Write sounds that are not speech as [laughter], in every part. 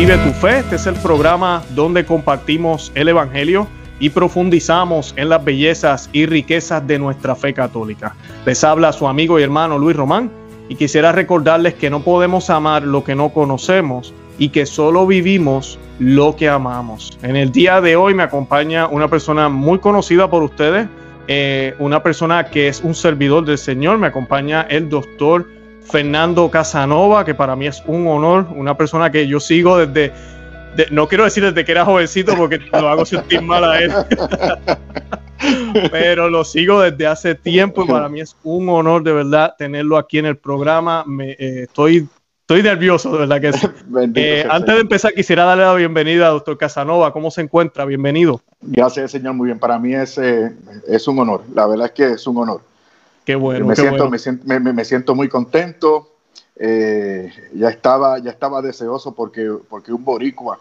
Vive tu fe. Este es el programa donde compartimos el Evangelio y profundizamos en las bellezas y riquezas de nuestra fe católica. Les habla su amigo y hermano Luis Román y quisiera recordarles que no podemos amar lo que no conocemos y que solo vivimos lo que amamos. En el día de hoy me acompaña una persona muy conocida por ustedes, eh, una persona que es un servidor del Señor, me acompaña el doctor Fernando Casanova, que para mí es un honor, una persona que yo sigo desde, no quiero decir desde que era jovencito porque lo hago sentir mal a él, [laughs] pero lo sigo desde hace tiempo y para mí es un honor de verdad tenerlo aquí en el programa. Me, eh, estoy, estoy nervioso, de verdad que sí. [laughs] Eh, antes de empezar, quisiera darle la bienvenida a doctor Casanova. ¿Cómo se encuentra? Bienvenido. Gracias, señor. Muy bien. Para mí es, eh, es un honor. La verdad es que es un honor. Qué bueno. Me, siento, Me, siento, muy contento. Eh, ya, estaba, ya estaba deseoso porque, porque un boricua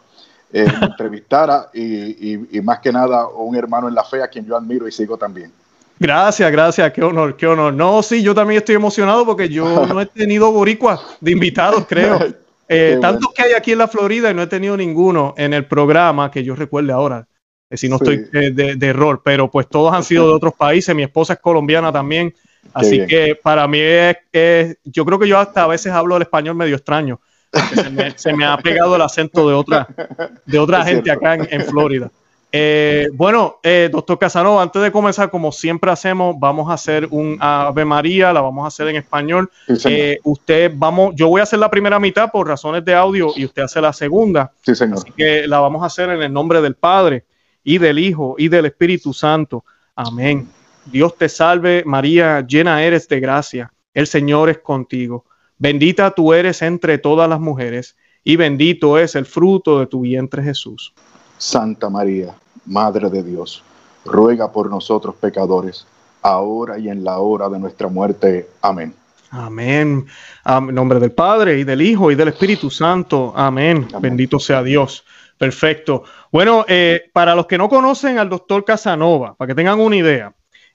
eh, me [laughs] entrevistara y, y, más que nada un hermano en la fe a quien yo admiro y sigo también. Gracias, gracias, qué honor, qué honor. No, sí, yo también estoy emocionado porque yo [laughs] no he tenido boricua de invitados, creo. [laughs] Eh, tantos que hay aquí en la Florida y no he tenido ninguno en el programa que yo recuerde ahora. Eh, si no estoy de, de, error, pero pues todos han sido de otros países. Mi esposa es colombiana también. Así que para mí es, yo creo que yo hasta a veces hablo el español medio extraño. Se me, ha pegado el acento de otra, de otra gente acá en, Florida. Eh, bueno, eh, doctor Casanova, antes de comenzar, como siempre hacemos, vamos a hacer un Ave María, la vamos a hacer en español. Eh, usted, vamos, yo voy a hacer la primera mitad por razones de audio y usted hace la segunda. Sí, señor. Así que la vamos a hacer en el nombre del Padre y del Hijo y del Espíritu Santo. Amén. Dios te salve María, llena eres de gracia, el Señor es contigo. Bendita tú eres entre todas las mujeres, y bendito es el fruto de tu vientre Jesús. Santa María, Madre de Dios, ruega por nosotros pecadores, ahora y en la hora de nuestra muerte. Amén. Amén. En nombre del Padre y del Hijo y del Espíritu Santo. Amén. Bendito sea Dios. Perfecto. Bueno, eh, para los que no conocen al doctor Casanova, para que tengan una idea,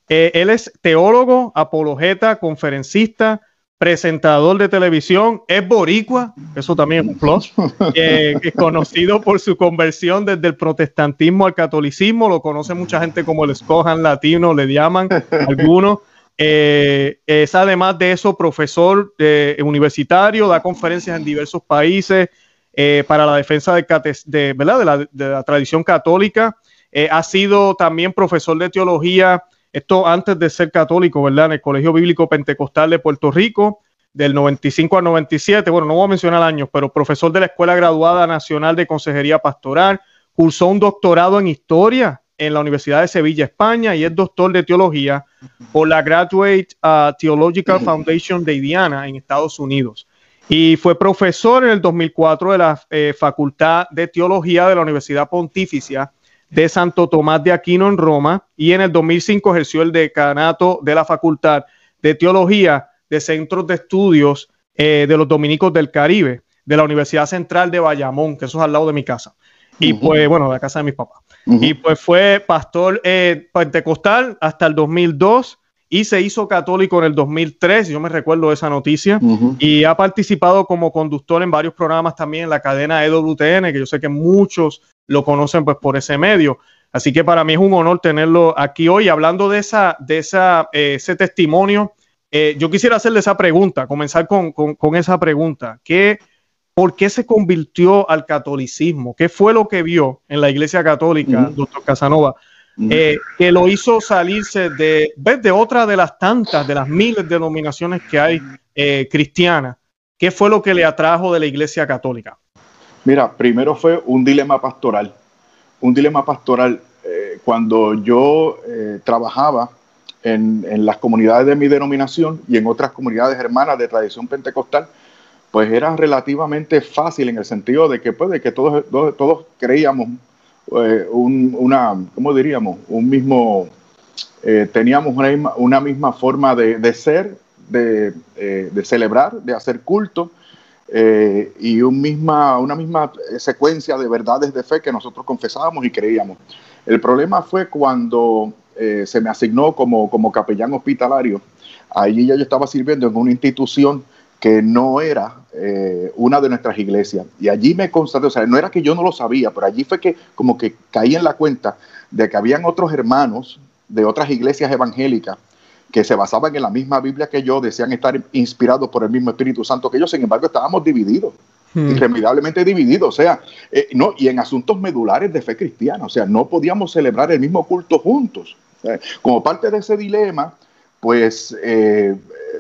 eh, él es teólogo, apologeta, conferencista, presentador de televisión, es boricua, eso también es un plus, [laughs] eh, es conocido por su conversión desde el protestantismo al catolicismo, lo conoce mucha gente como el escojan latino, le llaman algunos. Eh, es además de eso profesor universitario, da conferencias en diversos países para la defensa de, de, la, de la tradición católica. ha sido también profesor de teología esto antes de ser católico, ¿verdad? En el Colegio Bíblico Pentecostal de Puerto Rico, del 95 al 97, bueno, no voy a mencionar años, pero profesor de la Escuela Graduada Nacional de Consejería Pastoral, cursó un doctorado en Historia en la Universidad de Sevilla, España, y es doctor de Teología por la Graduate uh, Theological Foundation de Indiana en Estados Unidos. Y fue profesor en el 2004 de la eh, Facultad de Teología de la Universidad Pontificia de Santo Tomás de Aquino en Roma y en el 2005 ejerció el decanato de la Facultad de Teología de Centros de Estudios eh, de los Dominicos del Caribe de la Universidad Central de Bayamón, que eso es al lado de mi casa. Y pues, bueno, de la casa de mis papás. Y pues fue pastor eh, pentecostal hasta el 2002 y se hizo católico en el 2003, yo me recuerdo esa noticia, y ha participado como conductor en varios programas también en la cadena EWTN, que yo sé que muchos lo conocen pues por ese medio. Así que para mí es un honor tenerlo aquí hoy. Hablando de, esa, de esa, eh, ese testimonio, eh, yo quisiera hacerle esa pregunta, comenzar con, con, esa pregunta. ¿Qué, ¿Por qué se convirtió al catolicismo? ¿Qué fue lo que vio en la Iglesia Católica, doctor Casanova, eh, que lo hizo salirse de, de otra de las tantas, de las miles de denominaciones que hay cristianas? ¿Qué fue lo que le atrajo de la Iglesia Católica? Mira, primero fue un dilema pastoral. Un dilema pastoral. Eh, cuando yo eh, trabajaba en, las comunidades de mi denominación y en otras comunidades hermanas de tradición pentecostal, pues era relativamente fácil en el sentido de que, pues, que todos, todos, creíamos eh, una, ¿cómo diríamos? Un mismo, teníamos una misma, forma de, ser, de, de, celebrar, de hacer culto eh, y misma, una misma secuencia de verdades de fe que nosotros confesábamos y creíamos. El problema fue cuando eh, se me asignó como, como capellán hospitalario. Allí ya yo estaba sirviendo en una institución que no era eh, una de nuestras iglesias. Y allí me constaté, o sea, no era que yo no lo sabía, pero allí fue que como que caí en la cuenta de que habían otros hermanos de otras iglesias evangélicas que se basaban en la misma Biblia que yo, decían estar inspirados por el mismo Espíritu Santo que yo, sin embargo estábamos divididos, hmm. irremediablemente divididos, o sea, eh, no, y en asuntos medulares de fe cristiana, o sea, no podíamos celebrar el mismo culto juntos. como parte de ese dilema, pues eh,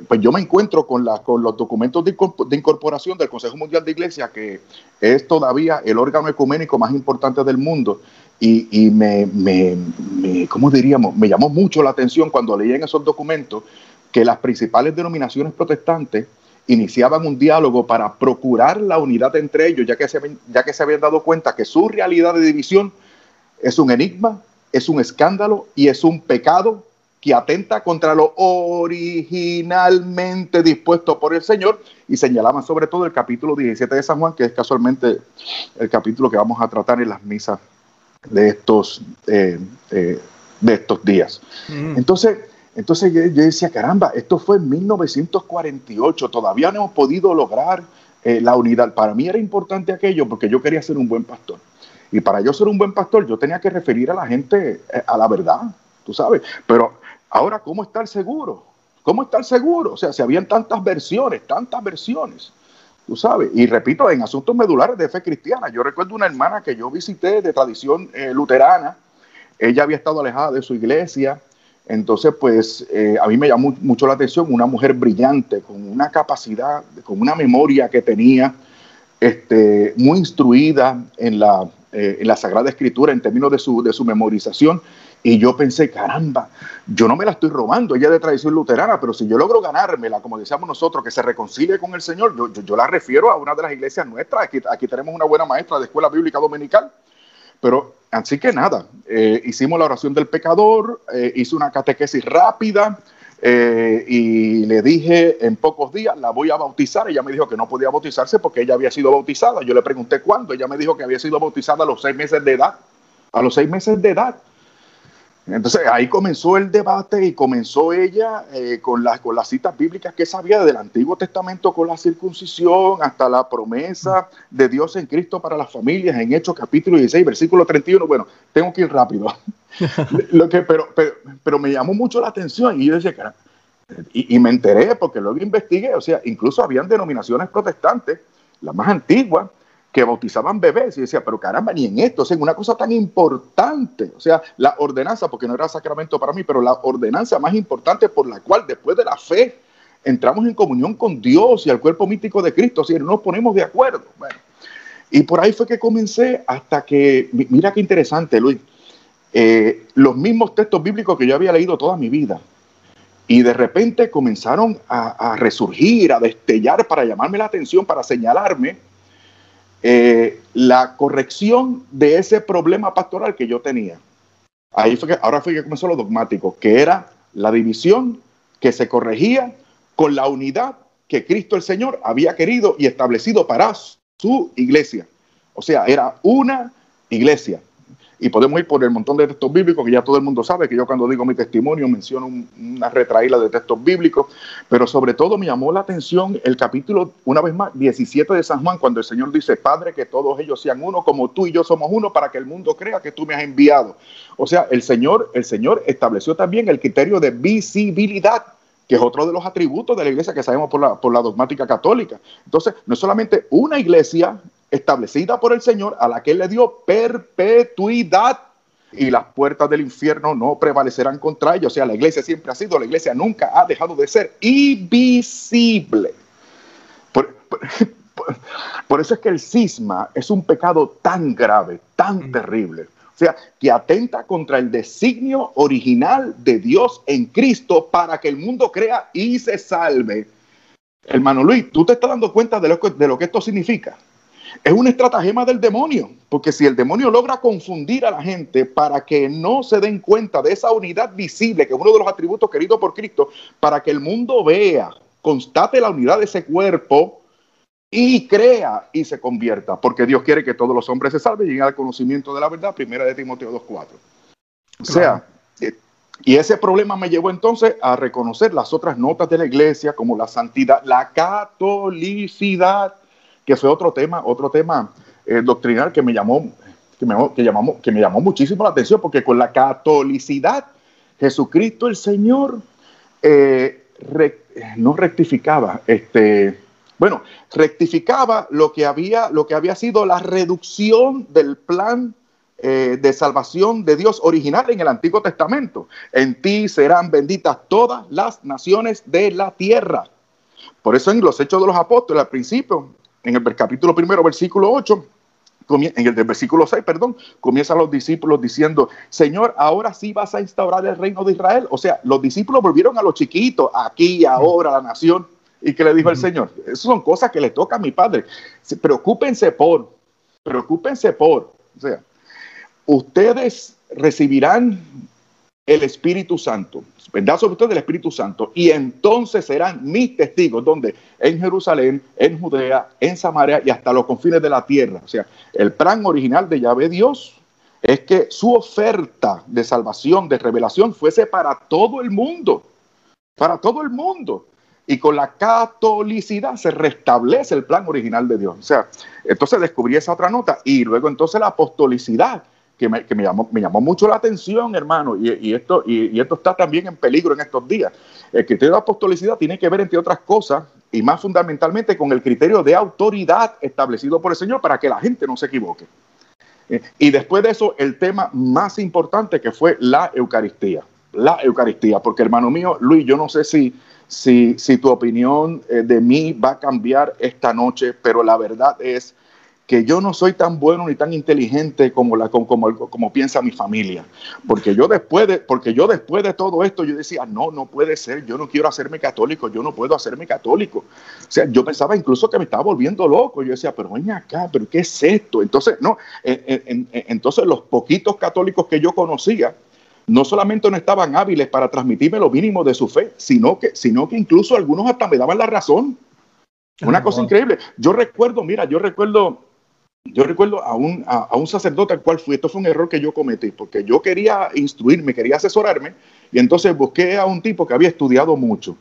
pues yo me encuentro con, la, con los documentos de, incorporación del Consejo Mundial de Iglesia, que es todavía el órgano ecuménico más importante del mundo. Y, me, me, ¿cómo diríamos? Me llamó mucho la atención cuando leí en esos documentos que las principales denominaciones protestantes iniciaban un diálogo para procurar la unidad entre ellos, ya que se, ya que se habían dado cuenta que su realidad de división es un enigma, es un escándalo y es un pecado que atenta contra lo originalmente dispuesto por el Señor y señalaban sobre todo el capítulo 17 de San Juan, que es casualmente el capítulo que vamos a tratar en las misas de estos, eh, eh, de estos días. Mm. Entonces, entonces yo, decía, caramba, esto fue en 1948, todavía no hemos podido lograr eh, la unidad. Para mí era importante aquello porque yo quería ser un buen pastor. Y para yo ser un buen pastor, yo tenía que referir a la gente a la verdad, tú sabes. Pero Ahora, ¿cómo estar seguro? ¿Cómo estar seguro? O sea, si habían tantas versiones, tantas versiones, tú sabes. Y repito, en asuntos medulares de fe cristiana, yo recuerdo una hermana que yo visité de tradición eh, luterana, ella había estado alejada de su iglesia, entonces pues eh, a mí me llamó mucho la atención una mujer brillante, con una capacidad, con una memoria que tenía, este, muy instruida en la, eh, en la Sagrada Escritura en términos de su, de su memorización y yo pensé, caramba, yo no me la estoy robando, ella es de tradición luterana, pero si yo logro ganármela, como decíamos nosotros, que se reconcilie con el Señor, yo, la refiero a una de las iglesias nuestras. Aquí, aquí tenemos una buena maestra de escuela bíblica dominical. Pero así que nada, eh, hicimos la oración del pecador, eh, hice una catequesis rápida eh, y le dije en pocos días, la voy a bautizar. Ella me dijo que no podía bautizarse porque ella había sido bautizada. Yo le pregunté cuándo, ella me dijo que había sido bautizada a los seis meses de edad. A los seis meses de edad. Entonces ahí comenzó el debate y comenzó ella eh, con, las, con las citas bíblicas que sabía del Antiguo Testamento con la circuncisión hasta la promesa de Dios en Cristo para las familias en Hechos capítulo 16, versículo 31. Bueno, tengo que ir rápido. [laughs] Lo que, pero, pero, me llamó mucho la atención y yo decía, cara, y, y me enteré porque luego investigué, o sea, incluso habían denominaciones protestantes, la más antigua, que bautizaban bebés. Y decía, pero caramba, ni en esto, o sea, en una cosa tan importante, o sea, la ordenanza, porque no era sacramento para mí, pero la ordenanza más importante por la cual después de la fe entramos en comunión con Dios y al cuerpo mítico de Cristo, si no nos ponemos de acuerdo. Bueno, y por ahí fue que comencé hasta que, mira qué interesante, Luis, eh, los mismos textos bíblicos que yo había leído toda mi vida, y de repente comenzaron a, resurgir, a destellar para llamarme la atención, para señalarme eh, la corrección de ese problema pastoral que yo tenía. Ahí fue que, ahora fue que comenzó lo dogmático, que era la división que se corregía con la unidad que Cristo el Señor había querido y establecido para su iglesia. O sea, era una iglesia y podemos ir por el montón de textos bíblicos que ya todo el mundo sabe, que yo cuando digo mi testimonio menciono una retraída de textos bíblicos, pero sobre todo me llamó la atención el capítulo, una vez más, 17 de San Juan, cuando el Señor dice, Padre, que todos ellos sean uno, como tú y yo somos uno, para que el mundo crea que tú me has enviado. O sea, el Señor, el Señor estableció también el criterio de visibilidad que es otro de los atributos de la iglesia que sabemos por la, por la dogmática católica. Entonces, no es solamente una iglesia establecida por el Señor a la que Él le dio perpetuidad y las puertas del infierno no prevalecerán contra ella. O sea, la iglesia siempre ha sido, la iglesia nunca ha dejado de ser invisible. Por, por, [laughs] eso es que el cisma es un pecado tan grave, tan mm. terrible. O sea, que atenta contra el designio original de Dios en Cristo para que el mundo crea y se salve. Hermano Luis, ¿tú te estás dando cuenta de lo de lo que esto significa? Es una estratagema del demonio, porque si el demonio logra confundir a la gente para que no se den cuenta de esa unidad visible, que es uno de los atributos queridos por Cristo, para que el mundo vea, constate la unidad de ese cuerpo y crea y se convierta, porque Dios quiere que todos los hombres se salven y lleguen al conocimiento de la verdad, primera de Timoteo 2.4. O sea, eh, y ese problema me llevó entonces a reconocer las otras notas de la iglesia, como la santidad, la catolicidad, que fue otro tema, otro tema eh, doctrinal que me llamó, que me, que, llamamos, que me llamó muchísimo la atención, porque con la catolicidad, Jesucristo el Señor eh, no rectificaba, este, bueno, rectificaba lo que había, lo que había sido la reducción del plan eh, de salvación de Dios original en el Antiguo Testamento. En ti serán benditas todas las naciones de la tierra. Por eso en los Hechos de los Apóstoles, al principio, en el capítulo primero, versículo 8, en el del versículo 6, perdón, comienzan los discípulos diciendo, Señor, ahora sí vas a instaurar el reino de Israel. O sea, los discípulos volvieron a los chiquitos, aquí ahora, la nación. ¿Y que le dijo el Señor? Esas son cosas que le toca a mi Padre. Preocúpense por, preocúpense por. O sea, ustedes recibirán el Espíritu Santo, vendrá sobre ustedes el Espíritu Santo, y entonces serán mis testigos, donde en Jerusalén, en Judea, en Samaria y hasta los confines de la tierra. O sea, el plan original de Yahvé Dios es que su oferta de salvación, de revelación, fuese para todo el mundo, para todo el mundo. Y con la catolicidad se restablece el plan original de Dios. O sea, entonces descubrí esa otra nota y luego entonces la apostolicidad que me, llamó, me llamó mucho la atención, hermano, y, esto, y, esto está también en peligro en estos días. El criterio de apostolicidad tiene que ver, entre otras cosas, y más fundamentalmente con el criterio de autoridad establecido por el Señor para que la gente no se equivoque. Eh, y después de eso, el tema más importante que fue la Eucaristía. La Eucaristía, porque hermano mío, Luis, yo no sé si, si, si tu opinión eh, de mí va a cambiar esta noche, pero la verdad es que yo no soy tan bueno ni tan inteligente como, la, como, como, piensa mi familia. Porque yo, después de, porque yo después de todo esto, yo decía, no, no puede ser, yo no quiero hacerme católico, yo no puedo hacerme católico. O sea, yo pensaba incluso que me estaba volviendo loco. Yo decía, pero ven acá, pero ¿qué es esto? Entonces, no, entonces los poquitos católicos que yo conocía, no solamente no estaban hábiles para transmitirme lo mínimo de su fe, sino que, sino que incluso algunos hasta me daban la razón. Una cosa increíble. Yo recuerdo, mira, yo recuerdo yo recuerdo a un, a, un sacerdote al cual fui, esto fue un error que yo cometí, porque yo quería instruirme, quería asesorarme, y entonces busqué a un tipo que había estudiado mucho,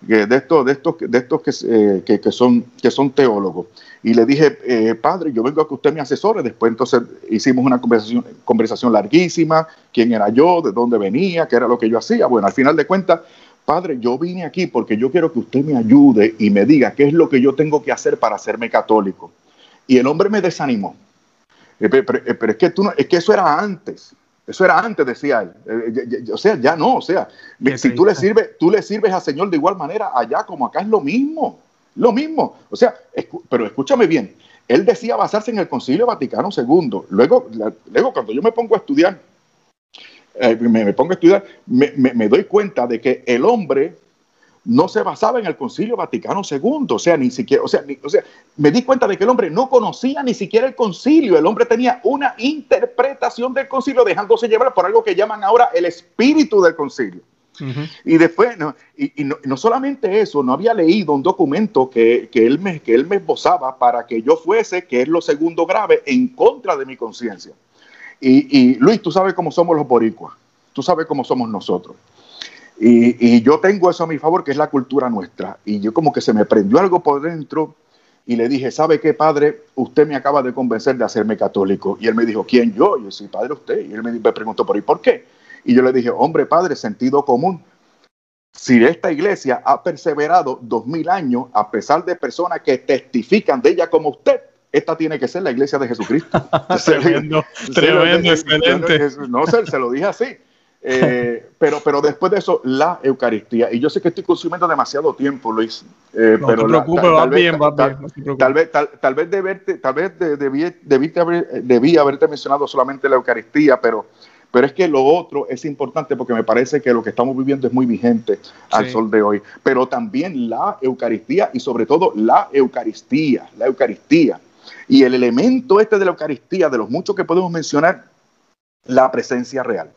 de estos, de estos, de estos que, eh, que, que son, que son teólogos. Y le dije, eh, padre, yo vengo a que usted me asesore. Después entonces hicimos una conversación, conversación larguísima, quién era yo, de dónde venía, qué era lo que yo hacía. Bueno, al final de cuentas, padre, yo vine aquí porque yo quiero que usted me ayude y me diga qué es lo que yo tengo que hacer para hacerme católico. Y el hombre me desanimó. Eh, pero, eh, es que tú no, es que eso era antes. Eso era antes, decía él. Eh, o sea, ya no, o sea, si tú le sirves, tú le sirves al Señor de igual manera allá como acá es lo mismo. Lo mismo. O sea, pero escúchame bien. Él decía basarse en el Concilio Vaticano II. Luego, luego cuando yo me pongo a estudiar, me, pongo a estudiar, me doy cuenta de que el hombre no se basaba en el Concilio Vaticano II, o sea, ni siquiera, o sea, o sea, me di cuenta de que el hombre no conocía ni siquiera el concilio, el hombre tenía una interpretación del concilio dejándose llevar por algo que llaman ahora el espíritu del concilio. Y después, no, y, no, solamente eso, no había leído un documento que, él me, que él me esbozaba para que yo fuese, que es lo segundo grave, en contra de mi conciencia. Y, y Luis, tú sabes cómo somos los boricuas, tú sabes cómo somos nosotros. Y, yo tengo eso a mi favor, que es la cultura nuestra. Y yo como que se me prendió algo por dentro y le dije, ¿sabe qué, padre? Usted me acaba de convencer de hacerme católico. Y él me dijo, ¿quién yo? Y yo, sí, padre, usted. Y él me, preguntó, ¿por y por qué? Y yo le dije, hombre, padre, sentido común. Si esta iglesia ha perseverado dos mil años, a pesar de personas que testifican de ella como usted, esta tiene que ser la iglesia de Jesucristo. [laughs] tremendo, tremendo, excelente. No, sé, se lo dije así. Eh, [laughs] pero, pero después de eso, la Eucaristía. Y yo sé que estoy consumiendo demasiado tiempo, Luis. Eh, no pero te preocupes, va bien, va bien. Tal vez, tal, vez, tal vez debí, haber, debí haberte mencionado solamente la Eucaristía, pero, pero es que lo otro es importante porque me parece que lo que estamos viviendo es muy vigente al sol de hoy. Pero también la Eucaristía y sobre todo la Eucaristía, la Eucaristía. Y el elemento este de la Eucaristía, de los muchos que podemos mencionar, la presencia real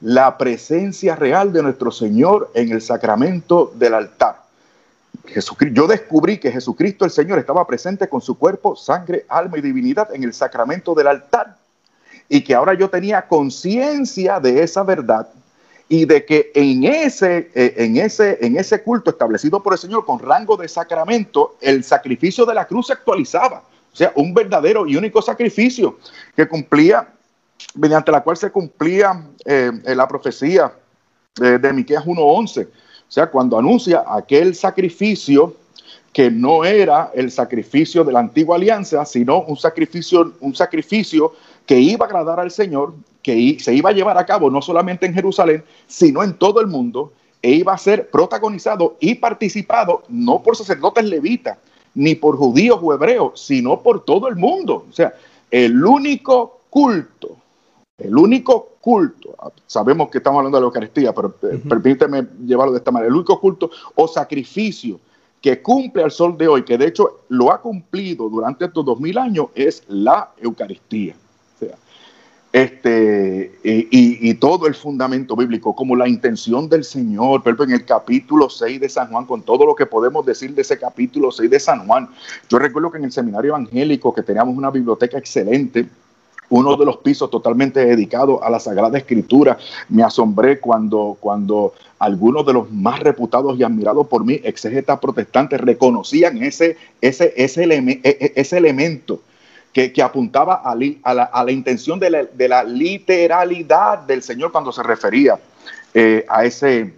la presencia real de nuestro Señor en el sacramento del altar. Yo descubrí que Jesucristo el Señor estaba presente con su cuerpo, sangre, alma y divinidad en el sacramento del altar y que ahora yo tenía conciencia de esa verdad y de que en ese, eh, en, ese, en ese culto establecido por el Señor con rango de sacramento, el sacrificio de la cruz se actualizaba. O sea, un verdadero y único sacrificio que cumplía, mediante la cual se cumplía eh, la profecía de, de Miqueas 1.11. O sea, cuando anuncia aquel sacrificio que no era el sacrificio de la antigua alianza, sino un sacrificio, un sacrificio que iba a agradar al Señor, que se iba a llevar a cabo no solamente en Jerusalén, sino en todo el mundo, e iba a ser protagonizado y participado no por sacerdotes levitas, ni por judíos o hebreos, sino por todo el mundo. O sea, el único culto, el único culto, sabemos que estamos hablando de la Eucaristía, pero eh, permíteme llevarlo de esta manera, el único culto o sacrificio que cumple al sol de hoy, que de hecho lo ha cumplido durante estos dos mil años, es la Eucaristía. este, y, todo el fundamento bíblico, como la intención del Señor, pero en el capítulo 6 de San Juan, con todo lo que podemos decir de ese capítulo 6 de San Juan. Yo recuerdo que en el seminario evangélico, que teníamos una biblioteca excelente, uno de los pisos totalmente dedicado a la Sagrada Escritura. Me asombré cuando, cuando algunos de los más reputados y admirados por mí, exegetas protestantes, reconocían ese, ese, ese, e, e, ese elemento que, apuntaba a, la, intención de la, literalidad del Señor cuando se refería eh, a ese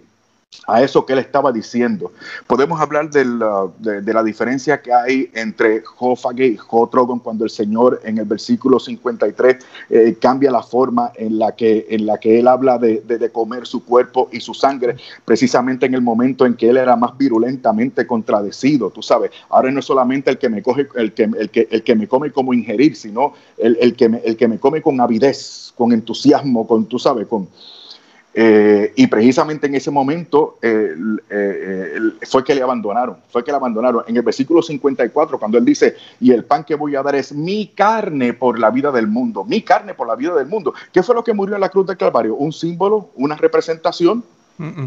a eso que él estaba diciendo. Podemos hablar de la, diferencia que hay entre Jofage y Jotrogon cuando el Señor en el versículo 53 eh, cambia la forma en la que, en la que él habla de, comer su cuerpo y su sangre, precisamente en el momento en que él era más virulentamente contradecido, tú sabes. Ahora no es solamente el que me coge, el que, el que, el que me come como ingerir, sino el, el, que me, el que me come con avidez, con entusiasmo, con, tú sabes, con eh, y precisamente en ese momento eh, eh, fue que le abandonaron, fue que le abandonaron. En el versículo 54, cuando él dice, y el pan que voy a dar es mi carne por la vida del mundo, mi carne por la vida del mundo. ¿Qué fue lo que murió en la cruz del Calvario? ¿Un símbolo? ¿Una representación?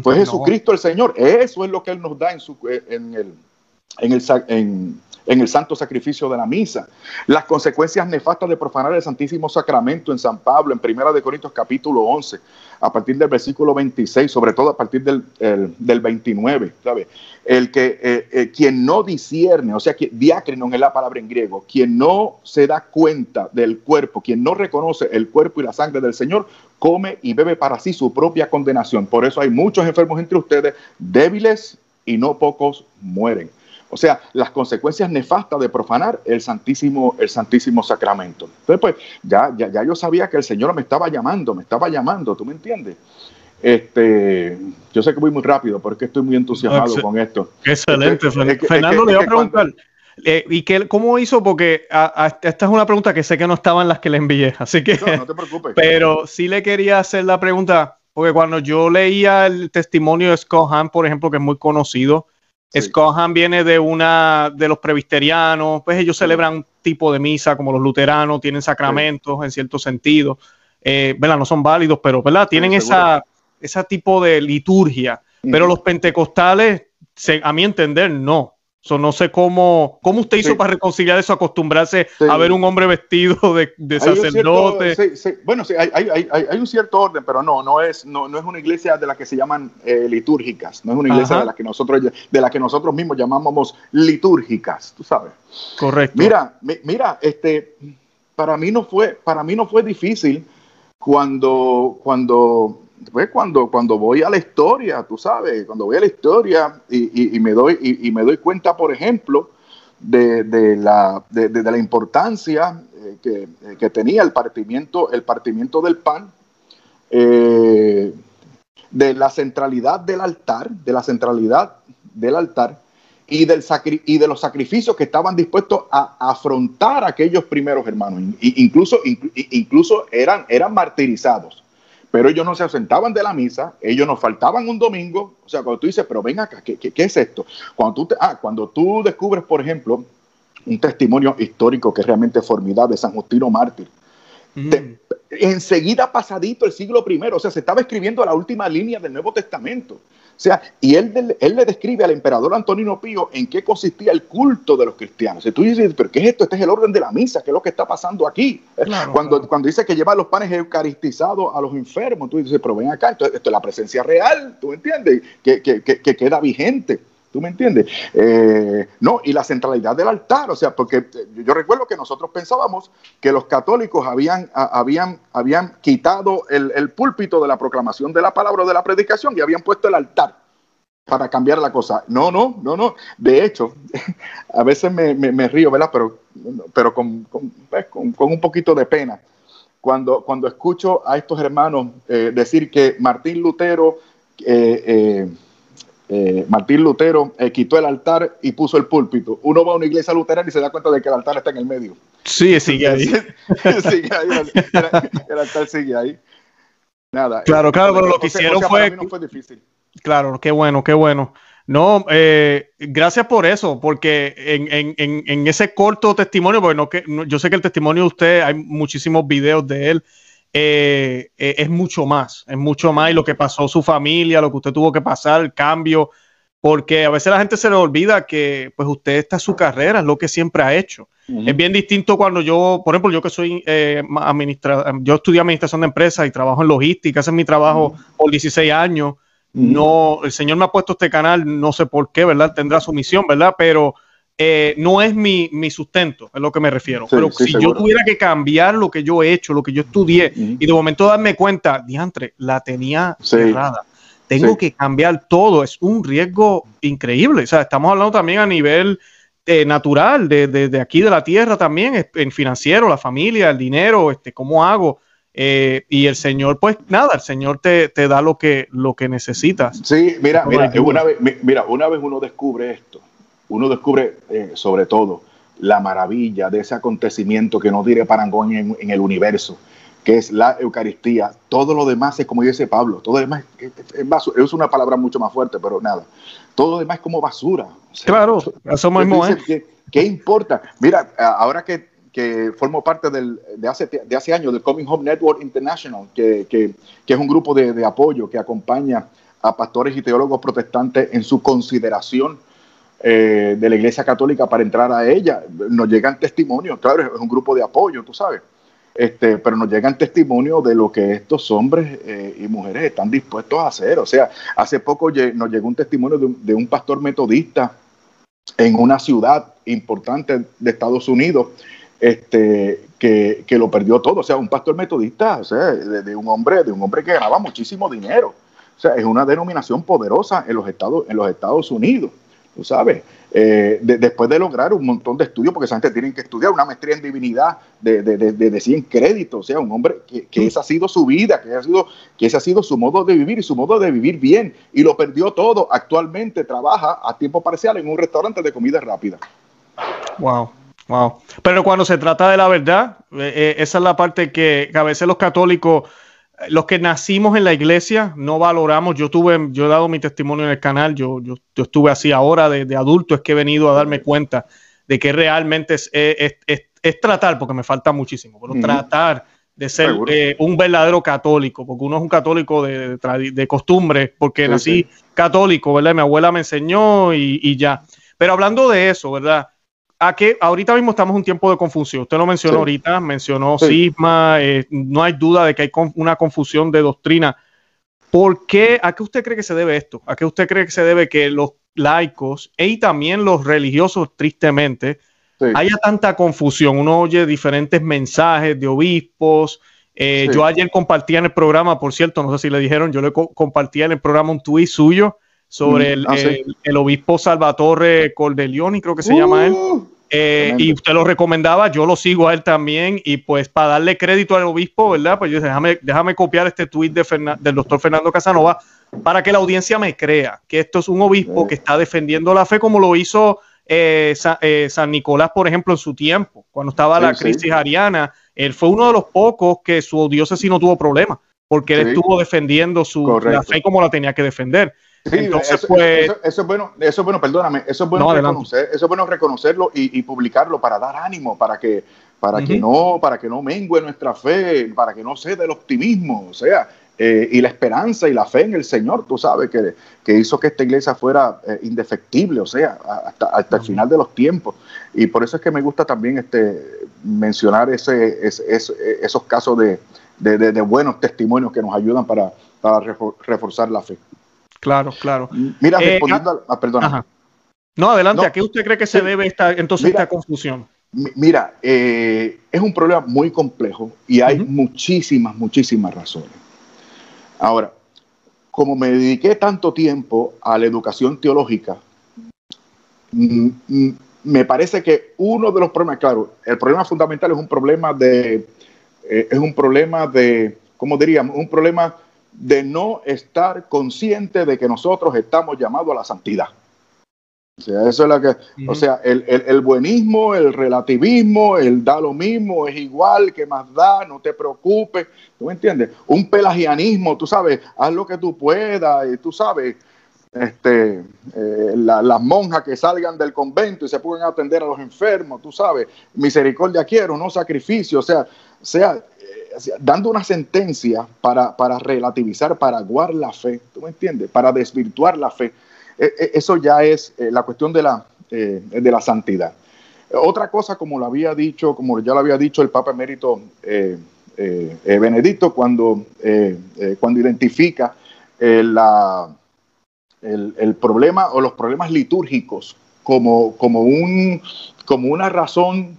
fue Jesucristo el Señor. Eso es lo que Él nos da en, su, en, el, en, el, en, el santo sacrificio de la misa. Las consecuencias nefastas de profanar el Santísimo Sacramento en San Pablo, en Primera de Corintios capítulo 11, a partir del versículo 26, sobre todo a partir del, del 29, ¿sabe? El que eh, eh, quien no discierne, o sea, que diacrinon es la palabra en griego, quien no se da cuenta del cuerpo, quien no reconoce el cuerpo y la sangre del Señor, come y bebe para sí su propia condenación. Por eso hay muchos enfermos entre ustedes, débiles y no pocos mueren. O sea, las consecuencias nefastas de profanar el Santísimo, el Santísimo Sacramento. Entonces, pues, ya, ya, ya yo sabía que el Señor me estaba llamando, me estaba llamando, ¿tú me entiendes? Este, yo sé que voy muy rápido, porque estoy muy entusiasmado con esto. Excelente, Fernando. le voy a preguntar, eh, ¿y qué, cómo hizo? Porque esta es una pregunta que sé que no estaba en las que le envié, así que. No, no te preocupes. Pero sí le quería hacer la pregunta, porque cuando yo leía el testimonio de Scott Hahn, por ejemplo, que es muy conocido, Scohan viene de una de los presbiterianos, pues ellos celebran un tipo de misa como los luteranos, tienen sacramentos en cierto sentido, eh, ¿verdad? No son válidos, pero ¿verdad? Tienen esa, ese tipo de liturgia. Pero los pentecostales, a mi entender, no no sé cómo, cómo usted hizo para reconciliar eso, acostumbrarse a ver un hombre vestido de, sacerdote. bueno, sí, hay, un cierto orden, pero no, no es, no, no es una iglesia de la que se llaman eh, litúrgicas, no es una iglesia de la que nosotros, de la que nosotros mismos llamamos litúrgicas, tú sabes. Correcto. Mira, mira, este, para mí no fue, para mí no fue difícil cuando, cuando pues cuando, cuando voy a la historia, tú sabes, cuando voy a la historia y, me, doy, y, me doy cuenta, por ejemplo, de, la, importancia eh, eh, que, tenía el partimiento, el partimiento del pan, eh, de la centralidad del altar, de la centralidad del altar y, del y de los sacrificios que estaban dispuestos a, afrontar aquellos primeros hermanos. incluso, incluso eran, eran martirizados pero ellos no se ausentaban de la misa, ellos nos faltaban un domingo, o sea, cuando tú dices, pero ven acá, ¿qué, qué, es esto? Cuando tú, te, ah, cuando tú descubres, por ejemplo, un testimonio histórico que es realmente formidable, San Justino Mártir, enseguida pasadito el siglo I, o sea, se estaba escribiendo la última línea del Nuevo Testamento. O sea, y él, él le describe al emperador Antonino Pío en qué consistía el culto de los cristianos. Y tú dices, pero ¿qué es esto? Este es el orden de la misa, ¿qué es lo que está pasando aquí? cuando, cuando dice que lleva los panes eucaristizados a los enfermos, tú dices, pero ven acá, esto, esto es la presencia real, ¿tú entiendes? Que, que, que, que queda vigente. ¿Tú me entiendes? Eh, no, y la centralidad del altar, o sea, porque yo recuerdo que nosotros pensábamos que los católicos habían, habían, habían quitado el, púlpito de la proclamación de la palabra o de la predicación y habían puesto el altar para cambiar la cosa. No, no, no, no. De hecho, [laughs] a veces me, río, ¿verdad? Pero, pero con, con, un poquito de pena. Cuando, cuando escucho a estos hermanos eh, decir que Martín Lutero eh, eh, Martín Lutero eh, quitó el altar y puso el púlpito. Uno va a una iglesia luterana y se da cuenta de que el altar está en el medio. Sí, sigue ahí. [laughs] sigue ahí el, altar sigue ahí. Nada. Claro, claro, pero lo que hicieron fue... no fue difícil. Claro, qué bueno, qué bueno. No, eh, gracias por eso, porque en, en, en, ese corto testimonio, porque no, que, yo sé que el testimonio de usted, hay muchísimos videos de él, eh, eh, es mucho más, es mucho más y lo que pasó su familia, lo que usted tuvo que pasar, el cambio, porque a veces la gente se le olvida que pues usted está en su carrera, es lo que siempre ha hecho. Es bien distinto cuando yo, por ejemplo, yo que soy eh, yo estudié administración de empresas y trabajo en logística, ese es mi trabajo por 16 años. No, el Señor me ha puesto este canal, no sé por qué, ¿verdad? Tendrá su misión, ¿verdad? Pero eh, no es mi, sustento, es lo que me refiero. Pero si yo tuviera que cambiar lo que yo he hecho, lo que yo estudié, y de momento darme cuenta, diantre, la tenía cerrada. Tengo que cambiar todo, es un riesgo increíble. O sea, estamos hablando también a nivel eh, natural, de, aquí de la tierra también, en financiero, la familia, el dinero, este, cómo hago. Eh, y el Señor, pues nada, el Señor te, da lo que, lo que necesitas. Sí, mira, mira, una vez, mira, una vez uno descubre esto, uno descubre eh, sobre todo la maravilla de ese acontecimiento que no tiene parangón en, el universo, que es la Eucaristía. Todo lo demás es como dice Pablo, todo lo demás es, es, una palabra mucho más fuerte, pero nada. Todo lo demás es como basura. claro, eso mismo es. ¿qué, importa? Mira, ahora que, que formo parte del, de, hace, de hace años del Coming Home Network International, que, que, que es un grupo de, de apoyo que acompaña a pastores y teólogos protestantes en su consideración eh, de la Iglesia Católica para entrar a ella. Nos llegan testimonios, claro, es un grupo de apoyo, tú sabes, este, pero nos llegan testimonios de lo que estos hombres eh, y mujeres están dispuestos a hacer. O sea, hace poco nos llegó un testimonio de un, pastor metodista en una ciudad importante de Estados Unidos, este, que, lo perdió todo. O sea, un pastor metodista, o sea, de, un hombre, de un hombre que ganaba muchísimo dinero. O sea, es una denominación poderosa en los Estados, en los Estados Unidos tú sabes, eh, después de lograr un montón de estudios, porque esa gente tiene que estudiar una maestría en divinidad de, de, de, 100 créditos, o sea, un hombre que, que, esa ha sido su vida, que, ha sido, que ese ha sido su modo de vivir y su modo de vivir bien, y lo perdió todo. Actualmente trabaja a tiempo parcial en un restaurante de comida rápida. Wow. Wow. Pero cuando se trata de la verdad, eh, eh, esa es la parte que a veces los católicos los que nacimos en la iglesia no valoramos. Yo tuve, yo he dado mi testimonio en el canal, yo, yo, estuve así ahora de, adulto, es que he venido a darme cuenta de que realmente es, es, tratar, porque me falta muchísimo, pero tratar de ser eh, un verdadero católico, porque uno es un católico de, de costumbre, porque nací católico, ¿verdad? Mi abuela me enseñó y, y ya. Pero hablando de eso, ¿verdad? A que ahorita mismo estamos en un tiempo de confusión. Usted lo mencionó ahorita, mencionó cisma, eh, no hay duda de que hay una confusión de doctrina. ¿Por qué? ¿A qué usted cree que se debe esto? ¿A qué usted cree que se debe que los laicos y también los religiosos, tristemente, haya tanta confusión? Uno oye diferentes mensajes de obispos. Eh, yo ayer compartía en el programa, por cierto, no sé si le dijeron, yo le compartía en el programa un tuit suyo sobre mm, ah, el, obispo Salvatore Cordelioni, creo que se llama él. Eh, y usted lo recomendaba, yo lo sigo a él también, y pues para darle crédito al obispo, ¿verdad? Pues yo dije, déjame, déjame copiar este tuit de del doctor Fernando Casanova para que la audiencia me crea que esto es un obispo que está defendiendo la fe como lo hizo eh, eh, San Nicolás, por ejemplo, en su tiempo, cuando estaba la crisis ariana. Él fue uno de los pocos que su diócesis no tuvo problema, porque él estuvo defendiendo su, la fe como la tenía que defender. Entonces, pues, eso, es bueno, eso es bueno, perdóname, eso es bueno, reconocer, eso es bueno reconocerlo y, publicarlo para dar ánimo, para que, para que no, para que no mengue nuestra fe, para que no ceda el optimismo, o sea, eh, y la esperanza y la fe en el Señor, tú sabes, que, que hizo que esta iglesia fuera eh, indefectible, o sea, hasta, hasta el final de los tiempos. Y por eso es que me gusta también este, mencionar ese, esos casos de, de, buenos testimonios que nos ayudan para, para reforzar la fe. Claro, claro. Mira, eh, respondiendo a, perdón. No, adelante. ¿A qué usted cree que se debe esta, entonces esta confusión? Mira, es un problema muy complejo y hay muchísimas, muchísimas razones. Ahora, como me dediqué tanto tiempo a la educación teológica, me parece que uno de los problemas, claro, el problema fundamental es un problema de, eh, es un problema de, ¿cómo diríamos? Un problema de no estar consciente de que nosotros estamos llamados a la santidad. O sea, eso es la que, o sea, el, buenismo, el relativismo, el da lo mismo, es igual, que más da, no te preocupes, ¿tú me entiendes? Un pelagianismo, tú sabes, haz lo que tú puedas, y tú sabes, este, eh, las monjas que salgan del convento y se pueden atender a los enfermos, tú sabes, misericordia quiero, no sacrificio, o sea, sea, dando una sentencia para, para relativizar, para aguar la fe, ¿tú me entiendes? Para desvirtuar la fe. E, e, eso ya es eh, la cuestión de la, de la santidad. Otra cosa, como lo había dicho, como ya lo había dicho el Papa Emérito Benedicto, cuando, cuando identifica la el, problema o los problemas litúrgicos como, como, un, como una razón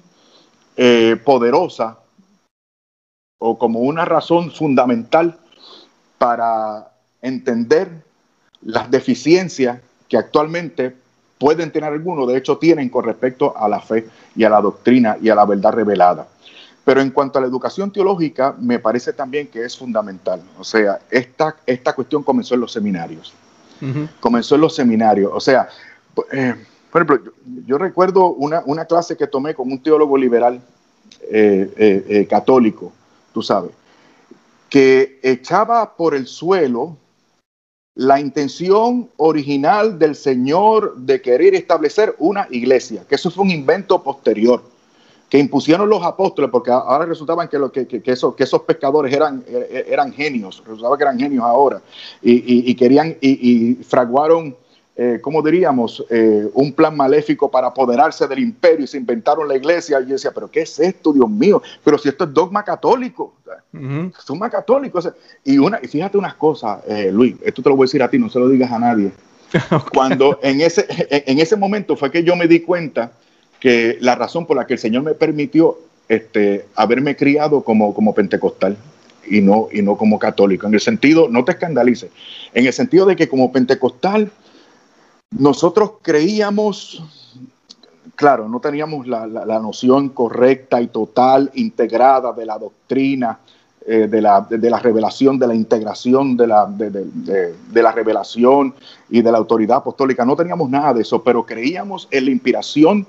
eh, poderosa o como una razón fundamental para entender las deficiencias que actualmente pueden tener algunos, de hecho tienen con respecto a la fe y a la doctrina y a la verdad revelada. Pero en cuanto a la educación teológica, me parece también que es fundamental. O sea, esta, esta cuestión comenzó en los seminarios comenzó en los seminarios. O sea, eh, por ejemplo, yo, recuerdo una, clase que tomé con un teólogo liberal eh, eh, católico, tú sabes, que echaba por el suelo la intención original del Señor de querer establecer una iglesia, que eso fue un invento posterior que impusieron los apóstoles, porque ahora resultaban que, esos, pescadores eran, eran genios, resultaba que eran genios ahora, y, querían y, fraguaron, eh, ¿cómo diríamos?, eh, un plan maléfico para apoderarse del imperio y se inventaron la iglesia. Y yo decía, ¿pero qué es esto, Dios mío? Pero si esto es dogma católico, es dogma católico. y, una, y fíjate unas cosas, eh, Luis, esto te lo voy a decir a ti, no se lo digas a nadie. [laughs] Cuando en ese, en ese momento fue que yo me di cuenta que la razón por la que el Señor me permitió este, haberme criado como, como pentecostal y no, y no como católico. En el sentido, no te escandalices, en el sentido de que como pentecostal nosotros creíamos, claro, no teníamos la, noción correcta y total, integrada de la doctrina, eh, de, la, la, revelación, de la integración de la, de, la revelación y de la autoridad apostólica. No teníamos nada de eso, pero creíamos en la inspiración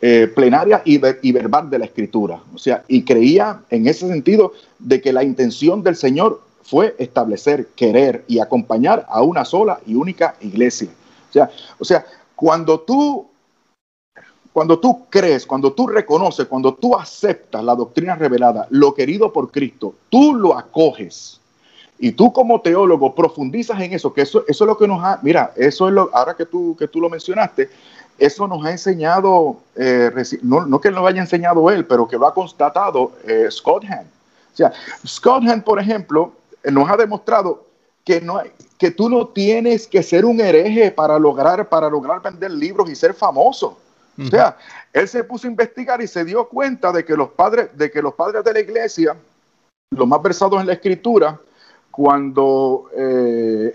eh, plenaria y, verbal de la escritura. O sea, y creía en ese sentido de que la intención del Señor fue establecer, querer y acompañar a una sola y única iglesia. O sea, cuando tú cuando tú crees, cuando tú reconoces, cuando tú aceptas la doctrina revelada, lo querido por Cristo, tú lo acoges. Y tú como teólogo profundizas en eso, que eso, eso es lo que nos ha, mira, eso es lo, ahora que tú, que tú lo mencionaste, eso nos ha enseñado, eh, no, que lo haya enseñado él, pero que lo ha constatado eh, Scott. O sea, Scott por ejemplo, eh, nos ha demostrado que, no que tú no tienes que ser un hereje para lograr, para lograr vender libros y ser famoso. O sea, él se puso a investigar y se dio cuenta de que los padres, de que los padres de la iglesia, los más versados en la escritura, cuando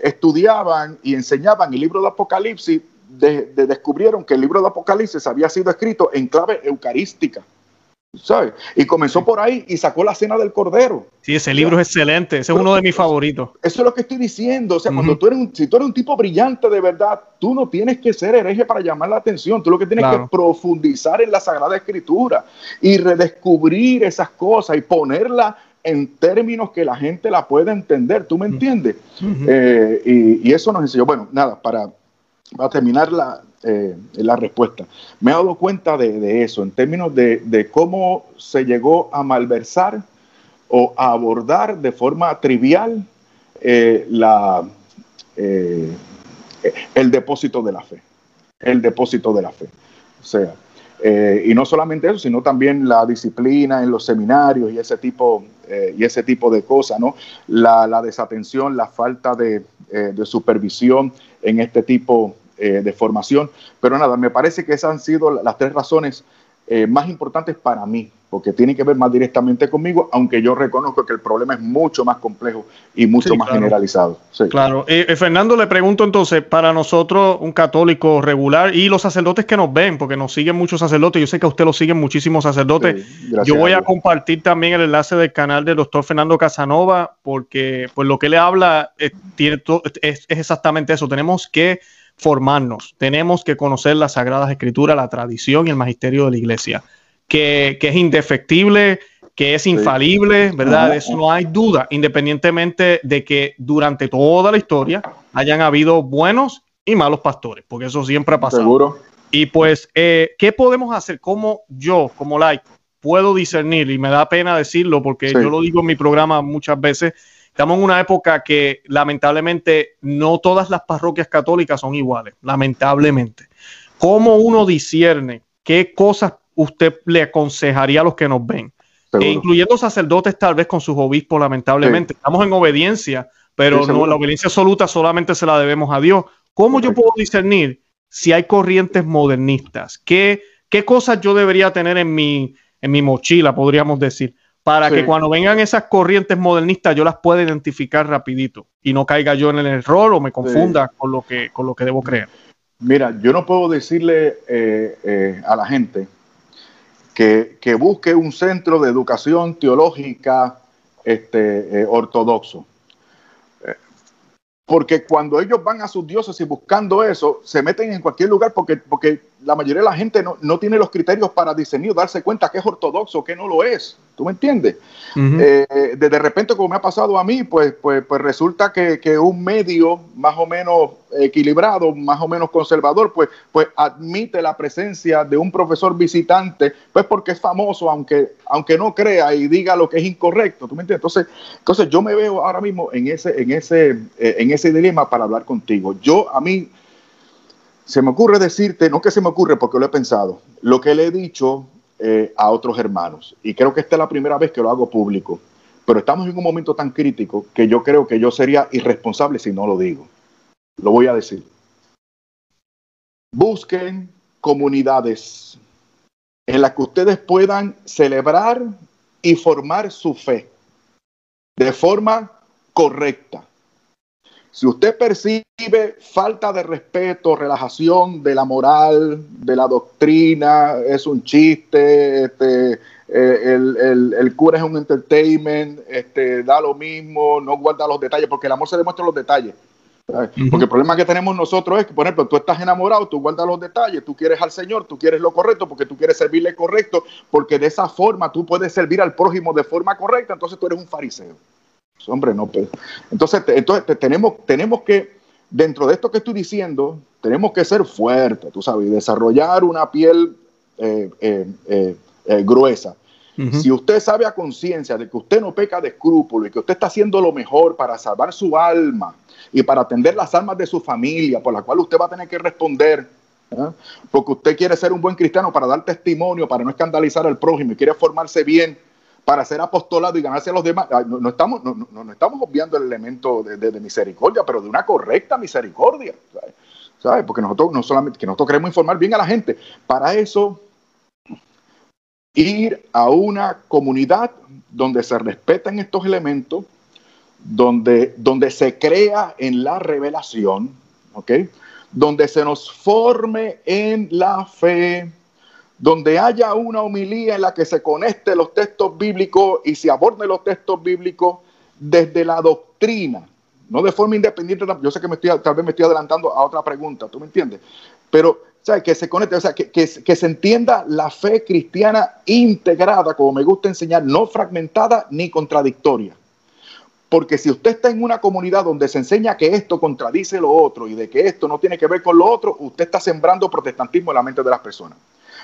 estudiaban y enseñaban el libro de Apocalipsis, descubrieron que el libro de Apocalipsis había sido escrito en clave eucarística. ¿Sabes? Y comenzó por ahí y sacó la cena del cordero. Sí, ese libro es excelente, ese es uno de mis favoritos. Eso es lo que estoy diciendo, o sea, cuando tú eres un, si tú eres un tipo brillante de verdad, tú no tienes que ser hereje para llamar la atención, tú lo que tienes que profundizar en la Sagrada Escritura y redescubrir esas cosas y ponerla en términos que la gente la pueda entender, ¿tú me entiendes? Eh, y, y, eso nos enseñó, bueno, nada, para para terminar la, eh, la respuesta, me he dado cuenta de, eso, en términos de, cómo se llegó a malversar o a abordar de forma trivial eh, la, eh, el depósito de la fe. El depósito de la fe. O sea, y no solamente eso, sino también la disciplina en los seminarios y ese tipo, y ese tipo de cosas, ¿no? La, desatención, la falta de, de supervisión en este tipo eh, de formación. Pero nada, me parece que esas han sido las tres razones eh, más importantes para mí, porque tienen que ver más directamente conmigo, aunque yo reconozco que el problema es mucho más complejo y mucho más generalizado. Claro. Eh, Fernando, le pregunto entonces, para nosotros, un católico regular y los sacerdotes que nos ven, porque nos siguen muchos sacerdotes, yo sé que a usted lo siguen muchísimos sacerdotes, yo voy a, compartir también el enlace del canal del doctor Fernando Casanova, porque pues lo que le habla tiene es exactamente eso, tenemos que formarnos, tenemos que conocer las Sagradas Escrituras, la tradición y el magisterio de la iglesia, que, es indefectible, que es infalible, ¿verdad? De eso no hay duda, independientemente de que durante toda la historia hayan habido buenos y malos pastores, porque eso siempre ha pasado. Seguro. Y pues, eh, ¿qué podemos hacer? ¿Cómo yo, como laico, puedo discernir? Y me da pena decirlo porque yo lo digo en mi programa muchas veces, Estamos en una época que lamentablemente no todas las parroquias católicas son iguales, lamentablemente. ¿Cómo uno discierne qué cosas usted le aconsejaría a los que nos ven? E incluyendo sacerdotes tal vez con sus obispos, lamentablemente. Estamos en obediencia, pero no, la obediencia absoluta solamente se la debemos a Dios. ¿Cómo yo puedo discernir si hay corrientes modernistas? ¿Qué, qué cosas yo debería tener en mi, en mi mochila, podríamos decir? Para que cuando vengan esas corrientes modernistas yo las pueda identificar rapidito y no caiga yo en el error o me confunda con, lo que, con lo que debo creer. Mira, yo no puedo decirle eh, eh, a la gente que, busque un centro de educación teológica este, eh, ortodoxo. Porque cuando ellos van a sus dioses y buscando eso, se meten en cualquier lugar porque, porque la mayoría de la gente no, no tiene los criterios para diseñar, darse cuenta que es ortodoxo, que no lo es. ¿Tú me entiendes? Eh, de, repente, como me ha pasado a mí, pues, pues, pues resulta que, un medio más o menos equilibrado, más o menos conservador, pues, pues admite la presencia de un profesor visitante, pues porque es famoso, aunque, aunque no crea y diga lo que es incorrecto. ¿Tú me entiendes? Entonces, entonces yo me veo ahora mismo en ese, en ese, eh, en ese dilema para hablar contigo. Yo, a mí, se me ocurre decirte, no que se me ocurre porque lo he pensado, lo que le he dicho eh, a otros hermanos. Y creo que esta es la primera vez que lo hago público. Pero estamos en un momento tan crítico que yo creo que yo sería irresponsable si no lo digo. Lo voy a decir. Busquen comunidades en las que ustedes puedan celebrar y formar su fe de forma correcta. Si usted percibe falta de respeto, relajación de la moral, de la doctrina, es un chiste, este, eh, el, cura es un entertainment, este, da lo mismo, no guarda los detalles, porque el amor se demuestra en los detalles. Porque el problema que tenemos nosotros es que, por ejemplo, tú estás enamorado, tú guardas los detalles, tú quieres al Señor, tú quieres lo correcto, porque tú quieres servirle correcto, porque de esa forma tú puedes servir al prójimo de forma correcta, entonces tú eres un fariseo. Hombre, no. Pues. Entonces, entonces tenemos, tenemos que, dentro de esto que estoy diciendo, tenemos que ser fuertes, tú sabes, desarrollar una piel eh, eh, eh, gruesa. Si usted sabe a conciencia de que usted no peca de escrúpulo y que usted está haciendo lo mejor para salvar su alma y para atender las almas de su familia, por la cual usted va a tener que responder, porque usted quiere ser un buen cristiano para dar testimonio, para no escandalizar al prójimo y quiere formarse bien, para ser apostolado y ganarse a los demás. No, estamos, no, no, estamos obviando el elemento de, misericordia, pero de una correcta misericordia. ¿sabes? Porque nosotros no solamente que nosotros queremos informar bien a la gente. Para eso, ir a una comunidad donde se respeten estos elementos, donde, donde se crea en la revelación, ¿ok? Donde se nos forme en la fe, donde haya una homilía en la que se conecte los textos bíblicos y se aborden los textos bíblicos desde la doctrina, no de forma independiente. Yo sé que me estoy, tal vez me estoy adelantando a otra pregunta, ¿tú me entiendes? Pero ¿sabes? que se conecte, o sea, que, que, se entienda la fe cristiana integrada, como me gusta enseñar, no fragmentada ni contradictoria. Porque si usted está en una comunidad donde se enseña que esto contradice lo otro y de que esto no tiene que ver con lo otro, usted está sembrando protestantismo en la mente de las personas.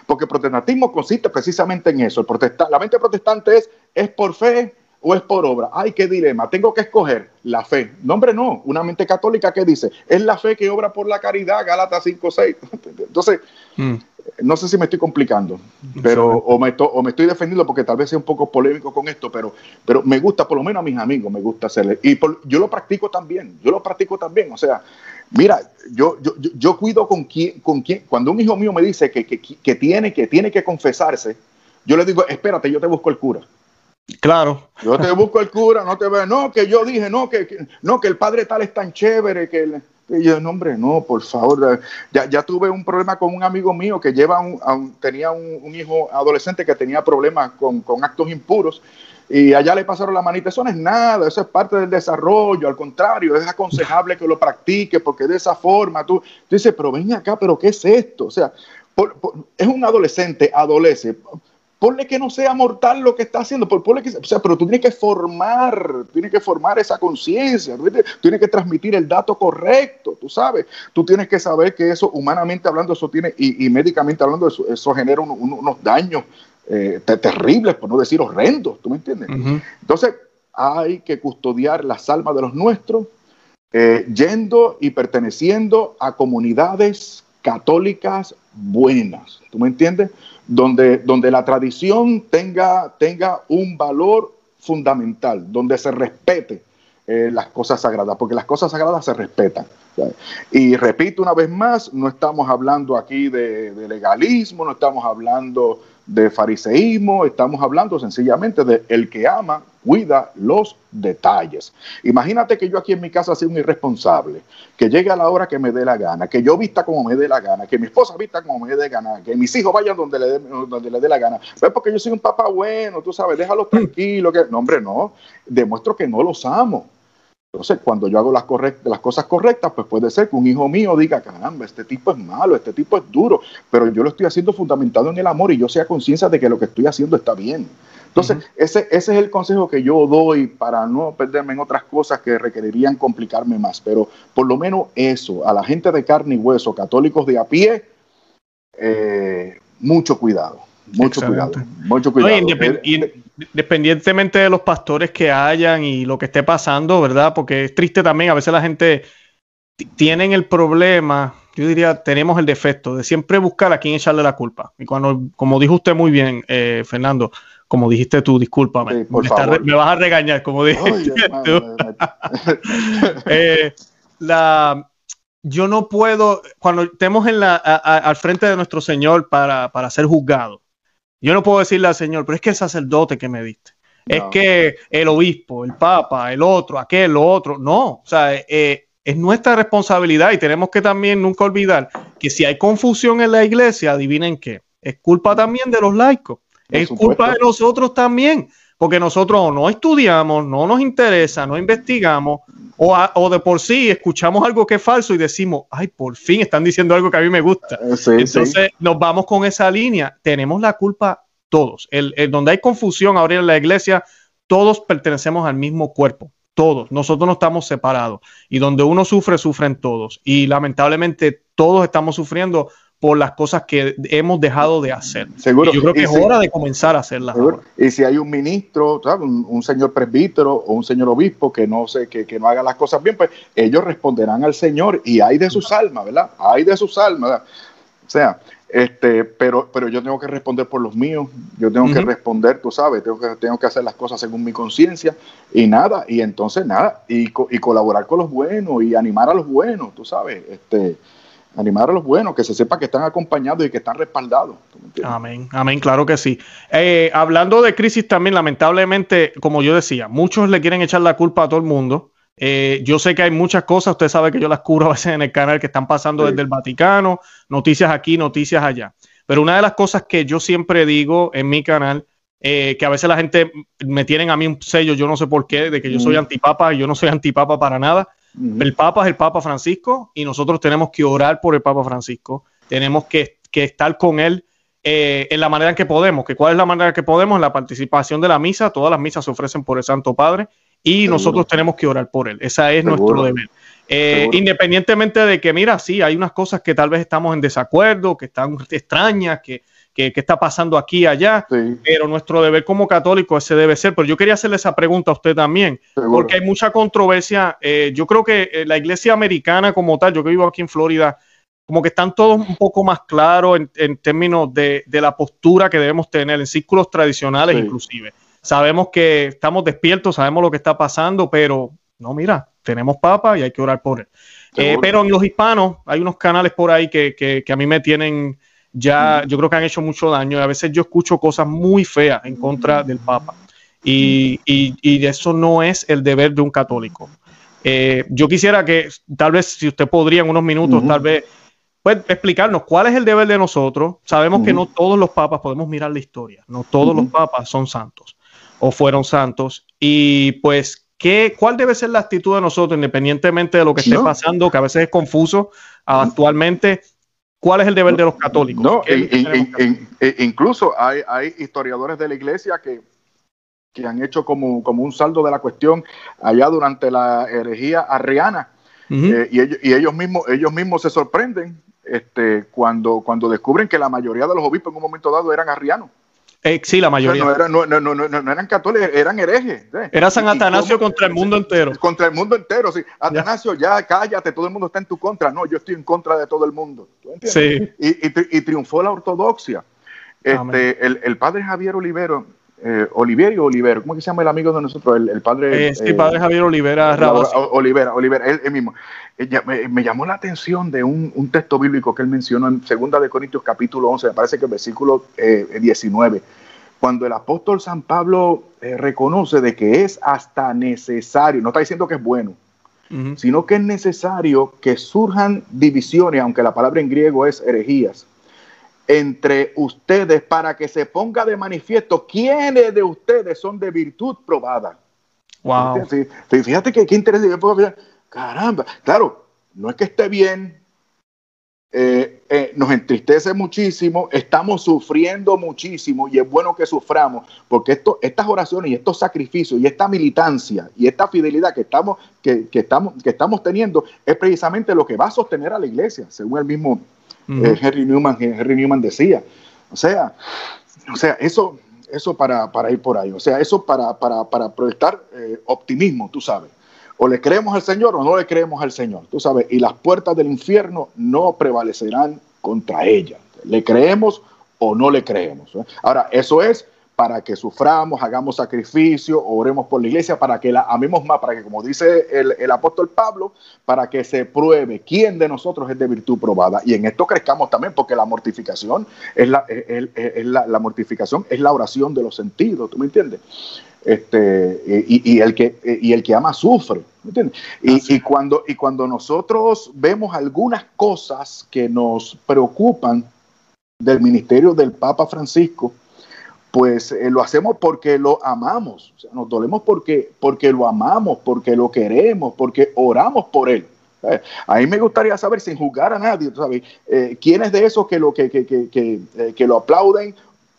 Porque el protestantismo consiste precisamente en eso. El la mente protestante es, es por fe, o es por obra? Ay, qué dilema. Tengo que escoger la fe. No, hombre, no. Una mente católica que dice, es la fe que obra por la caridad, Gálatas 5, 6. [laughs] Entonces, mm. no sé si me estoy complicando, pero o me, o me, estoy defendiendo porque tal vez sea un poco polémico con esto, pero, pero me gusta, por lo menos a mis amigos, me gusta hacerle. Y yo lo practico también, yo lo practico también. O sea, mira, yo, yo, yo, cuido con quién, con quién. Cuando un hijo mío me dice que, que, que, tiene, que tiene que confesarse, yo le digo, espérate, yo te busco el cura. Claro. Yo te busco el cura, no te veo. No, que yo dije, no, que, no, que el padre tal es tan chévere, que el, y yo, no, hombre, no, por favor. Ya, ya, tuve un problema con un amigo mío que lleva un, tenía un, hijo adolescente que tenía problemas con, con, actos impuros y allá le pasaron la manita. Eso no es nada, eso es parte del desarrollo. Al contrario, es aconsejable que lo practique porque de esa forma tú, tú dices, pero ven acá, pero ¿qué es esto? O sea, es un adolescente, adolece ponle que no sea mortal lo que está haciendo, ponle que, o sea, pero tú tienes que formar, tienes que formar esa conciencia, tienes que transmitir el dato correcto, tú sabes, tú tienes que saber que eso, humanamente hablando, eso tiene, y, médicamente hablando, eso, eso genera unos daños eh, terribles, por no decir horrendos, ¿tú me entiendes? Entonces, hay que custodiar las almas de los nuestros, eh, yendo y perteneciendo a comunidades católicas buenas, ¿tú me entiendes? donde, donde la tradición tenga, tenga un valor fundamental, donde se respete eh, las cosas sagradas, porque las cosas sagradas se respetan. Y repito una vez más, no estamos hablando aquí de, legalismo, no estamos hablando de fariseísmo, estamos hablando sencillamente de el que ama, cuida los detalles. Imagínate que yo aquí en mi casa sea un irresponsable, que llegue a la hora que me dé la gana, que yo vista como me dé la gana, que mi esposa vista como me dé la gana, que mis hijos vayan donde le dé, donde le dé la gana. Pues porque yo soy un papá bueno, tú sabes, déjalos tranquilos. Que... No, hombre, no, demuestro que no los amo. Entonces, cuando yo hago las, las cosas correctas, pues puede ser que un hijo mío diga, caramba, este tipo es malo, este tipo es duro, pero yo lo estoy haciendo fundamentado en el amor y yo sea conciencia de que lo que estoy haciendo está bien. Entonces, ese, ese es el consejo que yo doy para no perderme en otras cosas que requerirían complicarme más, pero por lo menos eso, a la gente de carne y hueso, católicos de a pie, eh, mucho cuidado. Mucho cuidado, mucho cuidado. independientemente de los pastores que hayan y lo que esté pasando, ¿verdad? Porque es triste también, a veces la gente tienen el problema, yo diría, tenemos el defecto de siempre buscar a quién echarle la culpa. Y cuando, como dijo usted muy bien, eh, Fernando, como dijiste tú, discúlpame, me, vas a regañar, como dijiste [laughs] [laughs] eh, la, yo no puedo, cuando estemos en la, al frente de nuestro Señor para, para ser juzgado, yo no puedo decirle al Señor, pero es que el sacerdote que me diste, es que el obispo, el papa, el otro, aquel, lo otro, no, o sea, eh, es nuestra responsabilidad y tenemos que también nunca olvidar que si hay confusión en la iglesia, adivinen qué, es culpa también de los laicos, es culpa de nosotros también, porque nosotros no estudiamos, no nos interesa, no investigamos, o, o, de por sí escuchamos algo que es falso y decimos, ay, por fin están diciendo algo que a mí me gusta. Eh, Entonces nos vamos con esa línea. Tenemos la culpa todos. El, donde hay confusión ahora en la iglesia, todos pertenecemos al mismo cuerpo. Todos. Nosotros no estamos separados. Y donde uno sufre, sufren todos. Y lamentablemente todos estamos sufriendo por las cosas que hemos dejado de hacer. Seguro. yo creo que es hora de comenzar a hacerlas. Y si hay un ministro, Un, señor presbítero o un señor obispo que no sé, que, que, no haga las cosas bien, pues ellos responderán al Señor y hay de sus almas, ¿verdad? Hay de sus almas. O sea, este, pero, pero yo tengo que responder por los míos, yo tengo que responder, tú sabes, tengo que, tengo que hacer las cosas según mi conciencia y nada, y entonces nada, y, y colaborar con los buenos y animar a los buenos, tú sabes, este, animar a los buenos, que se sepa que están acompañados y que están respaldados. Amén, amén, claro que sí. Eh, hablando de crisis también, lamentablemente, como yo decía, muchos le quieren echar la culpa a todo el mundo. Eh, yo sé que hay muchas cosas, usted sabe que yo las cubro a veces en el canal que están pasando desde el Vaticano, noticias aquí, noticias allá. Pero una de las cosas que yo siempre digo en mi canal, eh, que a veces la gente me tienen a mí un sello, yo no sé por qué, de que yo soy antipapa y yo no soy antipapa para nada, el Papa es el Papa Francisco y nosotros tenemos que orar por el Papa Francisco. Tenemos que, estar con él eh, en la manera en que podemos. ¿Que ¿Cuál es la manera en que podemos? La participación de la misa. Todas las misas se ofrecen por el Santo Padre y nosotros tenemos que orar por él. Esa es nuestro deber. Eh, independientemente de que, mira, sí, hay unas cosas que tal vez estamos en desacuerdo, que están extrañas, que, que, está pasando aquí y allá, pero nuestro deber como católico ese debe ser. Pero yo quería hacerle esa pregunta a usted también, porque hay mucha controversia. Eh, yo creo que eh, la iglesia americana como tal, yo que vivo aquí en Florida, como que están todos un poco más claros en, términos de, la postura que debemos tener en círculos tradicionales inclusive. Sabemos que estamos despiertos, sabemos lo que está pasando, pero no, mira, tenemos papa y hay que orar por él. Eh, pero en los hispanos hay unos canales por ahí que, que a mí me tienen ya yo creo que han hecho mucho daño y a veces yo escucho cosas muy feas en contra del Papa. Y, y, eso no es el deber de un católico. Eh, yo quisiera que tal vez si usted podría en unos minutos, tal vez pues, explicarnos cuál es el deber de nosotros. Sabemos que no todos los papas podemos mirar la historia, no todos los papas son santos o fueron santos. Y pues, ¿qué, ¿cuál debe ser la actitud de nosotros, independientemente de lo que esté pasando, que a veces es confuso actualmente? ¿Cuál es el deber de los católicos? No, incluso hay, historiadores de la iglesia que, han hecho como, un saldo de la cuestión allá durante la herejía arriana. Eh, y, ellos, mismos, ellos mismos se sorprenden este, cuando, cuando descubren que la mayoría de los obispos en un momento dado eran arrianos. Eh, sí, la mayoría. no, eran, católicos, eran herejes. Era San Atanasio contra el mundo entero. Contra el mundo entero, sí. Atanasio, ya. cállate, todo el mundo está en tu contra. No, yo estoy en contra de todo el mundo. Sí. Y, triunfó la ortodoxia. Este, el, padre Javier Olivero, eh, Oliverio Olivero, ¿cómo que se llama el amigo de nosotros? El, padre. Eh, sí, padre Javier Olivera Olivera, Olivera, él, mismo. me, llamó la atención de un, texto bíblico que él mencionó en 2 de Corintios capítulo 11, me parece que el versículo 19, cuando el apóstol San Pablo eh, reconoce de que es hasta necesario, no está diciendo que es bueno, sino que es necesario que surjan divisiones, aunque la palabra en griego es herejías, entre ustedes para que se ponga de manifiesto quiénes de ustedes son de virtud probada. Wow. Fíjate que qué interesante. Caramba, claro, no es que esté bien, eh, eh, nos entristece muchísimo, estamos sufriendo muchísimo y es bueno que suframos, porque esto, estas oraciones y estos sacrificios y esta militancia y esta fidelidad que estamos, que, estamos, que estamos teniendo es precisamente lo que va a sostener a la iglesia, según el mismo eh, Henry, Newman, Henry Newman decía. O sea, o sea eso, eso para, ir por ahí, o sea, eso para, para, para proyectar optimismo, tú sabes. O le creemos al Señor o no le creemos al Señor, tú sabes, y las puertas del infierno no prevalecerán contra ella. ¿Le creemos o no le creemos? ¿eh? Ahora, eso es para que suframos, hagamos sacrificio, oremos por la iglesia, para que la amemos más, para que, como dice el, apóstol Pablo, para que se pruebe quién de nosotros es de virtud probada. Y en esto crezcamos también, porque la mortificación es la, la, mortificación es la oración de los sentidos, ¿tú me entiendes? Este, y, el que, y el que ama sufre. ¿me entiendes? Y, y, cuando, y cuando nosotros vemos algunas cosas que nos preocupan del ministerio del Papa Francisco, pues eh, lo hacemos porque lo amamos, nos dolemos porque, porque lo amamos, porque lo queremos, porque oramos por él. Eh, a mí me gustaría saber, sin juzgar a nadie, ¿sabes? Eh, ¿quiénes de esos que lo, que, que, que, que, lo aplauden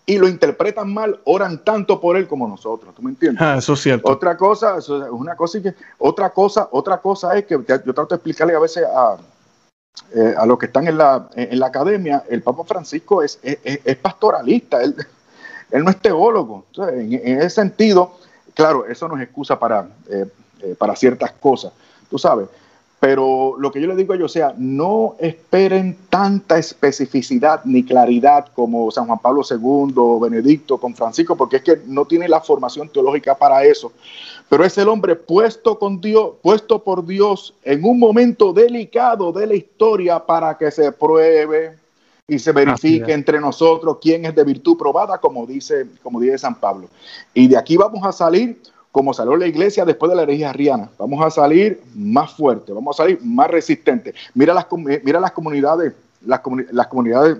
y lo interpretan mal, oran tanto por él como nosotros, ¿tú me entiendes? Ah, eso es cierto. Otra cosa, es una cosa que, otra cosa, otra cosa es que yo trato de explicarle a veces a, a los que están en la, en la academia, el Papa Francisco es, es, es pastoralista, él, él no es teólogo. en, ese sentido, claro, eso no es excusa para, eh, eh, para ciertas cosas, tú sabes. Pero lo que yo le digo a ellos, o sea, no esperen tanta especificidad ni claridad como San Juan Pablo II o Benedicto con Francisco, porque es que no tiene la formación teológica para eso. Pero es el hombre puesto con Dios, puesto por Dios en un momento delicado de la historia para que se pruebe, y se verifique entre nosotros quién es de virtud probada, como dice, como dice San Pablo. Y de aquí vamos a salir como salió la iglesia después de la herejía arriana. Vamos a salir más fuerte, vamos a salir más resistente. Mira las, mira las comunidades, las, las comunidades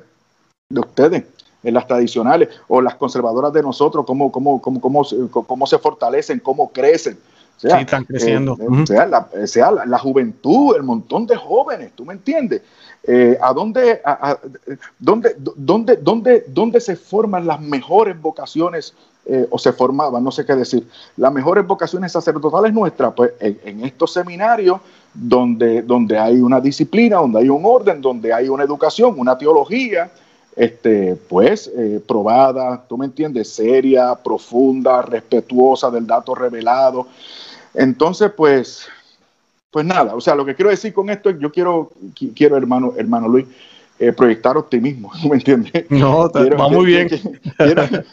de ustedes, en las tradicionales o las conservadoras de nosotros, cómo, cómo, cómo, cómo, cómo se fortalecen, cómo crecen. Sea, sí, están creciendo. Eh, sea, la, la, juventud, el montón de jóvenes, ¿tú me entiendes? Eh, ¿A dónde, a, dónde, dónde, dónde, dónde se forman las mejores vocaciones eh, o se formaban, no sé qué decir, las mejores vocaciones sacerdotales nuestras? Pues en, estos seminarios donde, donde hay una disciplina, donde hay un orden, donde hay una educación, una teología, este, pues eh, probada, tú me entiendes, seria, profunda, respetuosa del dato revelado. Entonces, pues, pues nada, o sea, lo que quiero decir con esto es, yo quiero, quiero hermano, hermano Luis, eh, proyectar optimismo, [laughs] ¿me entiendes? No, va muy bien. [laughs]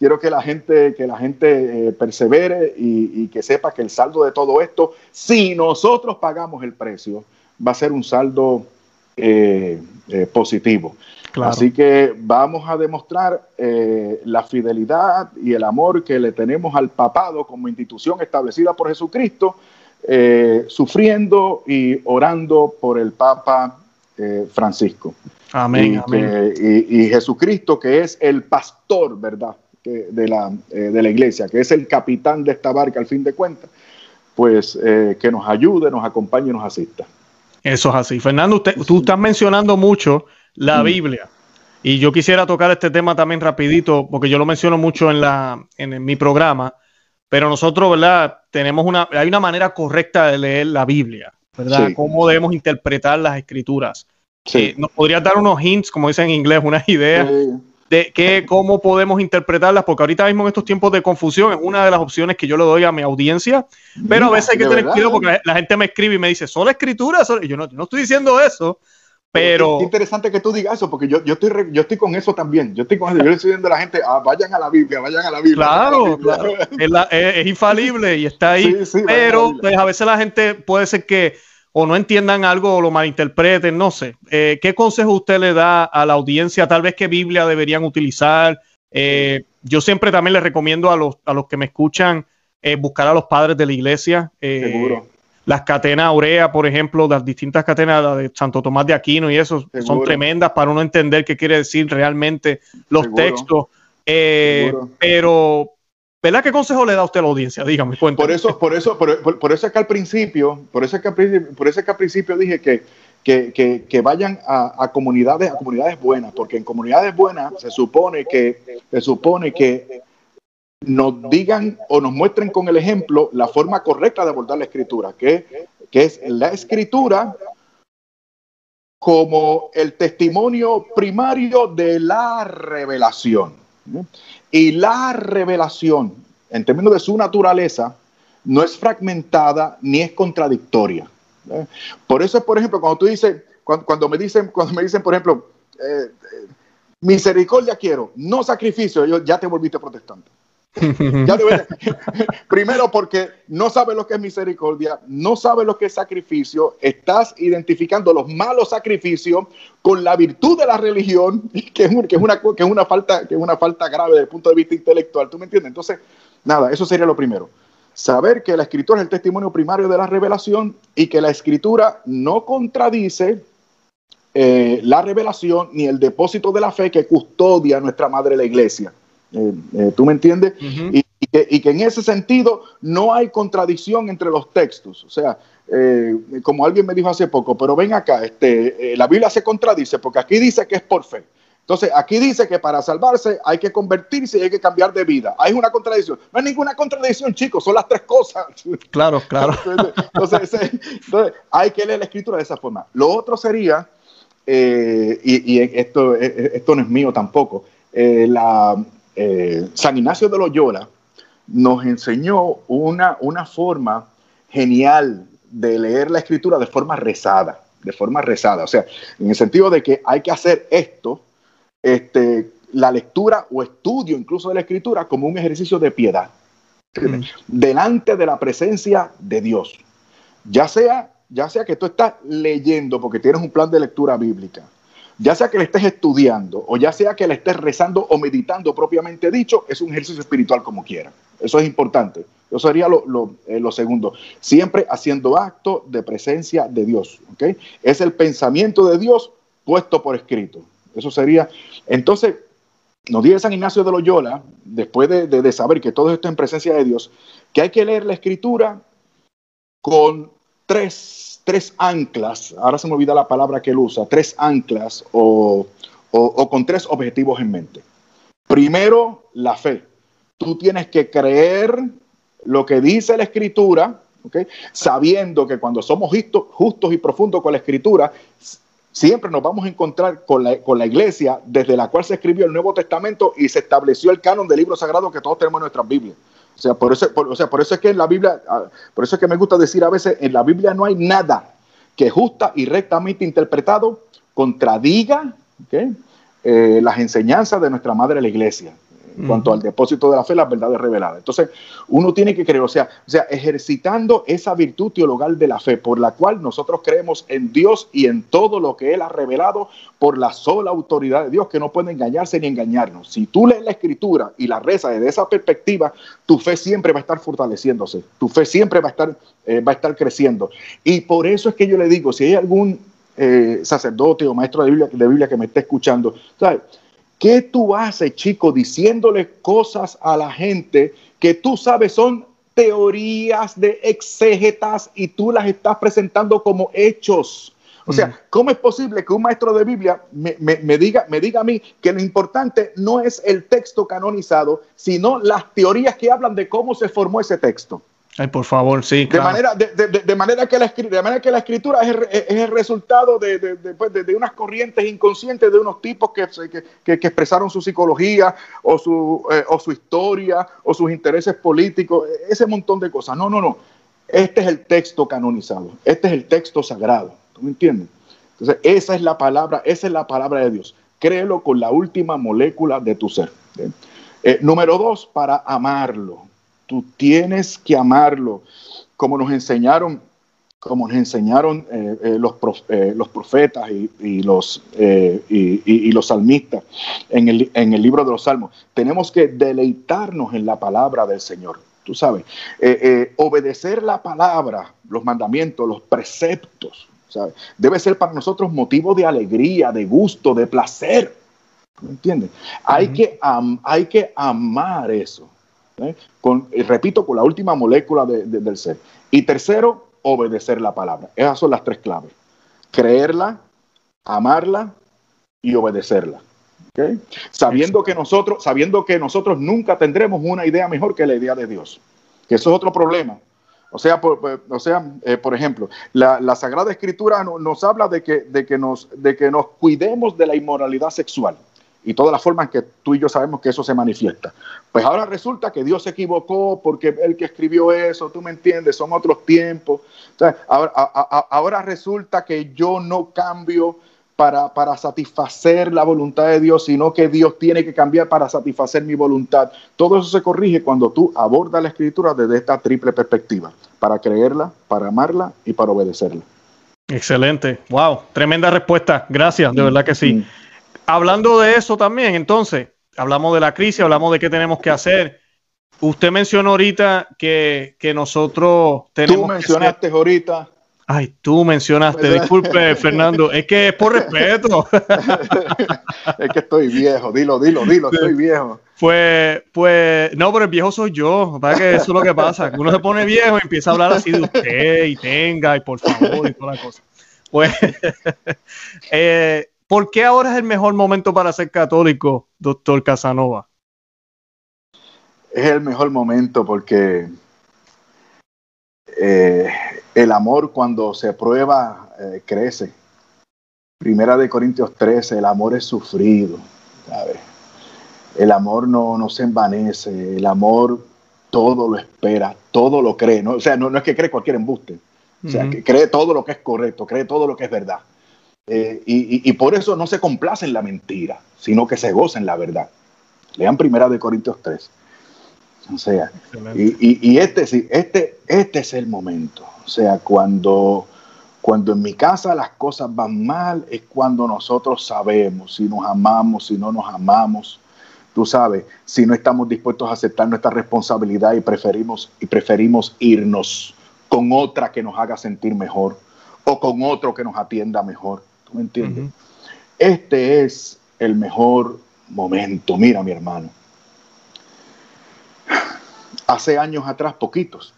quiero, que la gente, que la gente eh, persevere y, que sepa que el saldo de todo esto, si nosotros pagamos el precio, va a ser un saldo eh, positivo. Así que vamos a demostrar la fidelidad y el amor que le tenemos al papado como institución establecida por Jesucristo eh, sufriendo y orando por el Papa eh, Francisco. Amén. Y, Jesucristo, que es el pastor, ¿verdad? de, la, eh, de la iglesia, que es el capitán de esta barca al fin de cuentas, pues que nos ayude, nos acompañe y nos asista. Eso es así. Fernando, usted, tú estás mencionando mucho la mm. Biblia. Y yo quisiera tocar este tema también rapidito, porque yo lo menciono mucho en, la, en mi programa, pero nosotros, ¿verdad? Tenemos una, hay una manera correcta de leer la Biblia, ¿verdad? Cómo debemos interpretar las escrituras. Sí. Eh, ¿Nos podrías dar unos hints, como dicen en inglés, unas ideas de qué, cómo podemos interpretarlas? Porque ahorita mismo en estos tiempos de confusión es una de las opciones que yo le doy a mi audiencia, pero a veces hay que tener cuidado porque la gente me escribe y me dice, ¿solo escritura? Y yo no, no estoy diciendo eso, pero. Es interesante que tú digas eso, porque yo, yo, estoy, yo estoy con eso también. Yo estoy con eso. Yo le estoy diciendo a la gente, ah, vayan a la Biblia, vayan a la Biblia. Claro, [laughs] claro. Es, infalible y está ahí. pero pues, a veces la gente puede ser que o no entiendan algo o lo malinterpreten, no sé. Eh, ¿Qué consejo usted le da a la audiencia? Tal vez qué Biblia deberían utilizar. Eh, yo siempre también les recomiendo a los, a los que me escuchan eh, buscar a los padres de la iglesia. Seguro las catenas aurea, por ejemplo, las distintas catenas de Santo Tomás de Aquino y eso son tremendas para uno entender qué quiere decir realmente los textos. Eh, pero, ¿verdad qué consejo le da usted a la audiencia? Dígame, Por eso, por eso, por, eso es que al principio, por eso es que al, por eso que al principio dije que, que, vayan a, comunidades, a comunidades buenas, porque en comunidades buenas se supone que, se supone que nos digan o nos muestren con el ejemplo la forma correcta de abordar la escritura, que, que es la escritura como el testimonio primario de la revelación. Y la revelación, en términos de su naturaleza, no es fragmentada ni es contradictoria. Por eso, por ejemplo, cuando tú dices, cuando, me dicen, cuando me dicen, por ejemplo, eh, eh, misericordia quiero, no sacrificio, yo, ya te volviste protestante. [laughs] [laughs] primero porque no sabes lo que es misericordia, no sabes lo que es sacrificio, estás identificando los malos sacrificios con la virtud de la religión, [laughs] que es, que una, que es, una, falta, que es una falta grave desde el punto de vista intelectual, ¿tú me entiendes? Entonces, nada, eso sería lo primero. Saber que la escritura es el testimonio primario de la revelación y que la escritura no contradice eh, la revelación ni el depósito de la fe que custodia nuestra madre la iglesia. Eh, eh, ¿Tú me entiendes? y, que, en ese sentido no hay contradicción entre los textos. O sea, eh, como alguien me dijo hace poco, pero ven acá, este, la Biblia se contradice porque aquí dice que es por fe. Entonces, aquí dice que para salvarse hay que convertirse y hay que cambiar de vida. Hay una contradicción. No hay ninguna contradicción, chicos, son las tres cosas. Claro, claro. [laughs] Entonces, hay que leer la escritura de esa forma. Lo otro sería, y, esto, esto no es mío tampoco, la, eh, San Ignacio de Loyola nos enseñó una, una forma genial de leer la escritura de forma rezada, de forma rezada, o sea, en el sentido de que hay que hacer esto, este, la lectura o estudio incluso de la escritura como un ejercicio de piedad, mm. delante de la presencia de Dios, ya sea, ya sea que tú estás leyendo porque tienes un plan de lectura bíblica, ya sea que le estés estudiando o ya sea que le estés rezando o meditando propiamente dicho, es un ejercicio espiritual como quiera. Eso es importante. Eso sería lo, eh, segundo. Siempre haciendo acto de presencia de Dios. ¿okay? Es el pensamiento de Dios puesto por escrito. Eso sería. Entonces, nos dice San Ignacio de Loyola, después de, de saber que todo esto es en presencia de Dios, que hay que leer la escritura con tres, tres anclas, ahora se me olvida la palabra que él usa, tres anclas o, o con tres objetivos en mente. Primero, la fe. Tú tienes que creer lo que dice la escritura, sabiendo que cuando somos justos y profundos con la escritura, siempre nos vamos a encontrar con la, con la, iglesia desde la cual se escribió el Nuevo Testamento y se estableció el canon del libro sagrado que todos tenemos en nuestras Biblias. O sea, por eso, o sea, por eso es que en la Biblia, ah, por eso es que me gusta decir a veces, en la Biblia no hay nada que justa y rectamente interpretado contradiga eh, las enseñanzas de nuestra madre la iglesia en cuanto al depósito de la fe, las verdades reveladas. Entonces, uno tiene que creer, o sea, o sea, ejercitando esa virtud teologal de la fe, por la cual nosotros creemos en Dios y en todo lo que Él ha revelado por la sola autoridad de Dios, que no puede engañarse ni engañarnos. Si tú lees la escritura y la rezas desde esa perspectiva, tu fe siempre va a estar fortaleciéndose, tu fe siempre va a estar, eh, va a estar creciendo. Y por eso es que yo le digo, si hay algún eh, sacerdote o maestro de Biblia, de Biblia que me esté escuchando, ¿sabes? ¿Qué tú haces, chico, diciéndole cosas a la gente que tú sabes son teorías de exégetas y tú las estás presentando como hechos? O sea, mm. ¿cómo es posible que un maestro de Biblia me, diga, me diga a mí que lo importante no es el texto canonizado, sino las teorías que hablan de cómo se formó ese texto? Ay, por favor, sí. De, manera, de, manera que la, de manera que la escritura es el, resultado pues, de, unas corrientes inconscientes de unos tipos que, que, que expresaron su psicología o su, eh, o su historia o sus intereses políticos, ese montón de cosas. No, no, no. Este es el texto canonizado, este es el texto sagrado. ¿Tú me entiendes? Entonces, esa es la palabra, esa es la palabra de Dios. Créelo con la última molécula de tu ser. Eh, número dos, para amarlo. Tú tienes que amarlo, como nos enseñaron, como nos enseñaron eh, eh, los, eh, los, profetas y, los, y, los salmistas en el, en el libro de los Salmos. Tenemos que deleitarnos en la palabra del Señor tú sabes, obedecer la palabra, los mandamientos, los preceptos, ¿sabes? Debe ser para nosotros motivo de alegría, de gusto, de placer. ¿Me entiendes? hay, que hay que amar eso. ¿Eh? Con, repito, con la última molécula del ser. Y tercero, obedecer la palabra. Esas son las tres claves. Creerla, amarla y obedecerla. Sabiendo, que nosotros, sabiendo que nosotros nunca tendremos una idea mejor que la idea de Dios. Que eso es otro problema. O sea, por, o sea, eh, por ejemplo, la, Sagrada Escritura nos habla de que, de, que nos, de que nos cuidemos de la inmoralidad sexual y todas las formas que tú y yo sabemos que eso se manifiesta. Pues ahora resulta que Dios se equivocó porque el que escribió eso, tú me entiendes, son otros tiempos. ahora, resulta que yo no cambio para, para, satisfacer la voluntad de Dios, sino que Dios tiene que cambiar para satisfacer mi voluntad. Todo eso se corrige cuando tú abordas la escritura desde esta triple perspectiva, para creerla, para amarla y para obedecerla. Excelente. Wow, tremenda respuesta. Gracias, de verdad que sí. Mm hablando de eso también, entonces, hablamos de la crisis, hablamos de qué tenemos que hacer. Usted mencionó ahorita que, nosotros tenemos. Tú mencionaste ahorita. Ay, tú mencionaste, disculpe, [laughs] Fernando, es que es por respeto. es que estoy viejo, dilo, dilo, dilo, estoy viejo. Pues, pues, no, pero el viejo soy yo, ¿verdad? Que eso es lo que pasa, uno se pone viejo y empieza a hablar así de usted y tenga y por favor y toda la cosa. Pues, [laughs] eh, ¿Por qué ahora es el mejor momento para ser católico, doctor Casanova? Es el mejor momento porque eh, el amor cuando se prueba eh, crece. Primera de Corintios 13, el amor es sufrido. El amor no, no, se envanece, el amor todo lo espera, todo lo cree. ¿no? O sea, no, es que cree cualquier embuste. O sea, que cree todo lo que es correcto, cree todo lo que es verdad. Eh, y, por eso no se complace en la mentira, sino que se goza en la verdad. Lean Primera de Corintios 3. O sea, y, este, sí, este, este es el momento. O sea, cuando, cuando en mi casa las cosas van mal, es cuando nosotros sabemos si nos amamos, si no nos amamos. Tú sabes, si no estamos dispuestos a aceptar nuestra responsabilidad y preferimos, y preferimos irnos con otra que nos haga sentir mejor o con otro que nos atienda mejor. ¿Me entiendes? Este es el mejor momento. Mira, mi hermano. Hace años atrás, poquitos,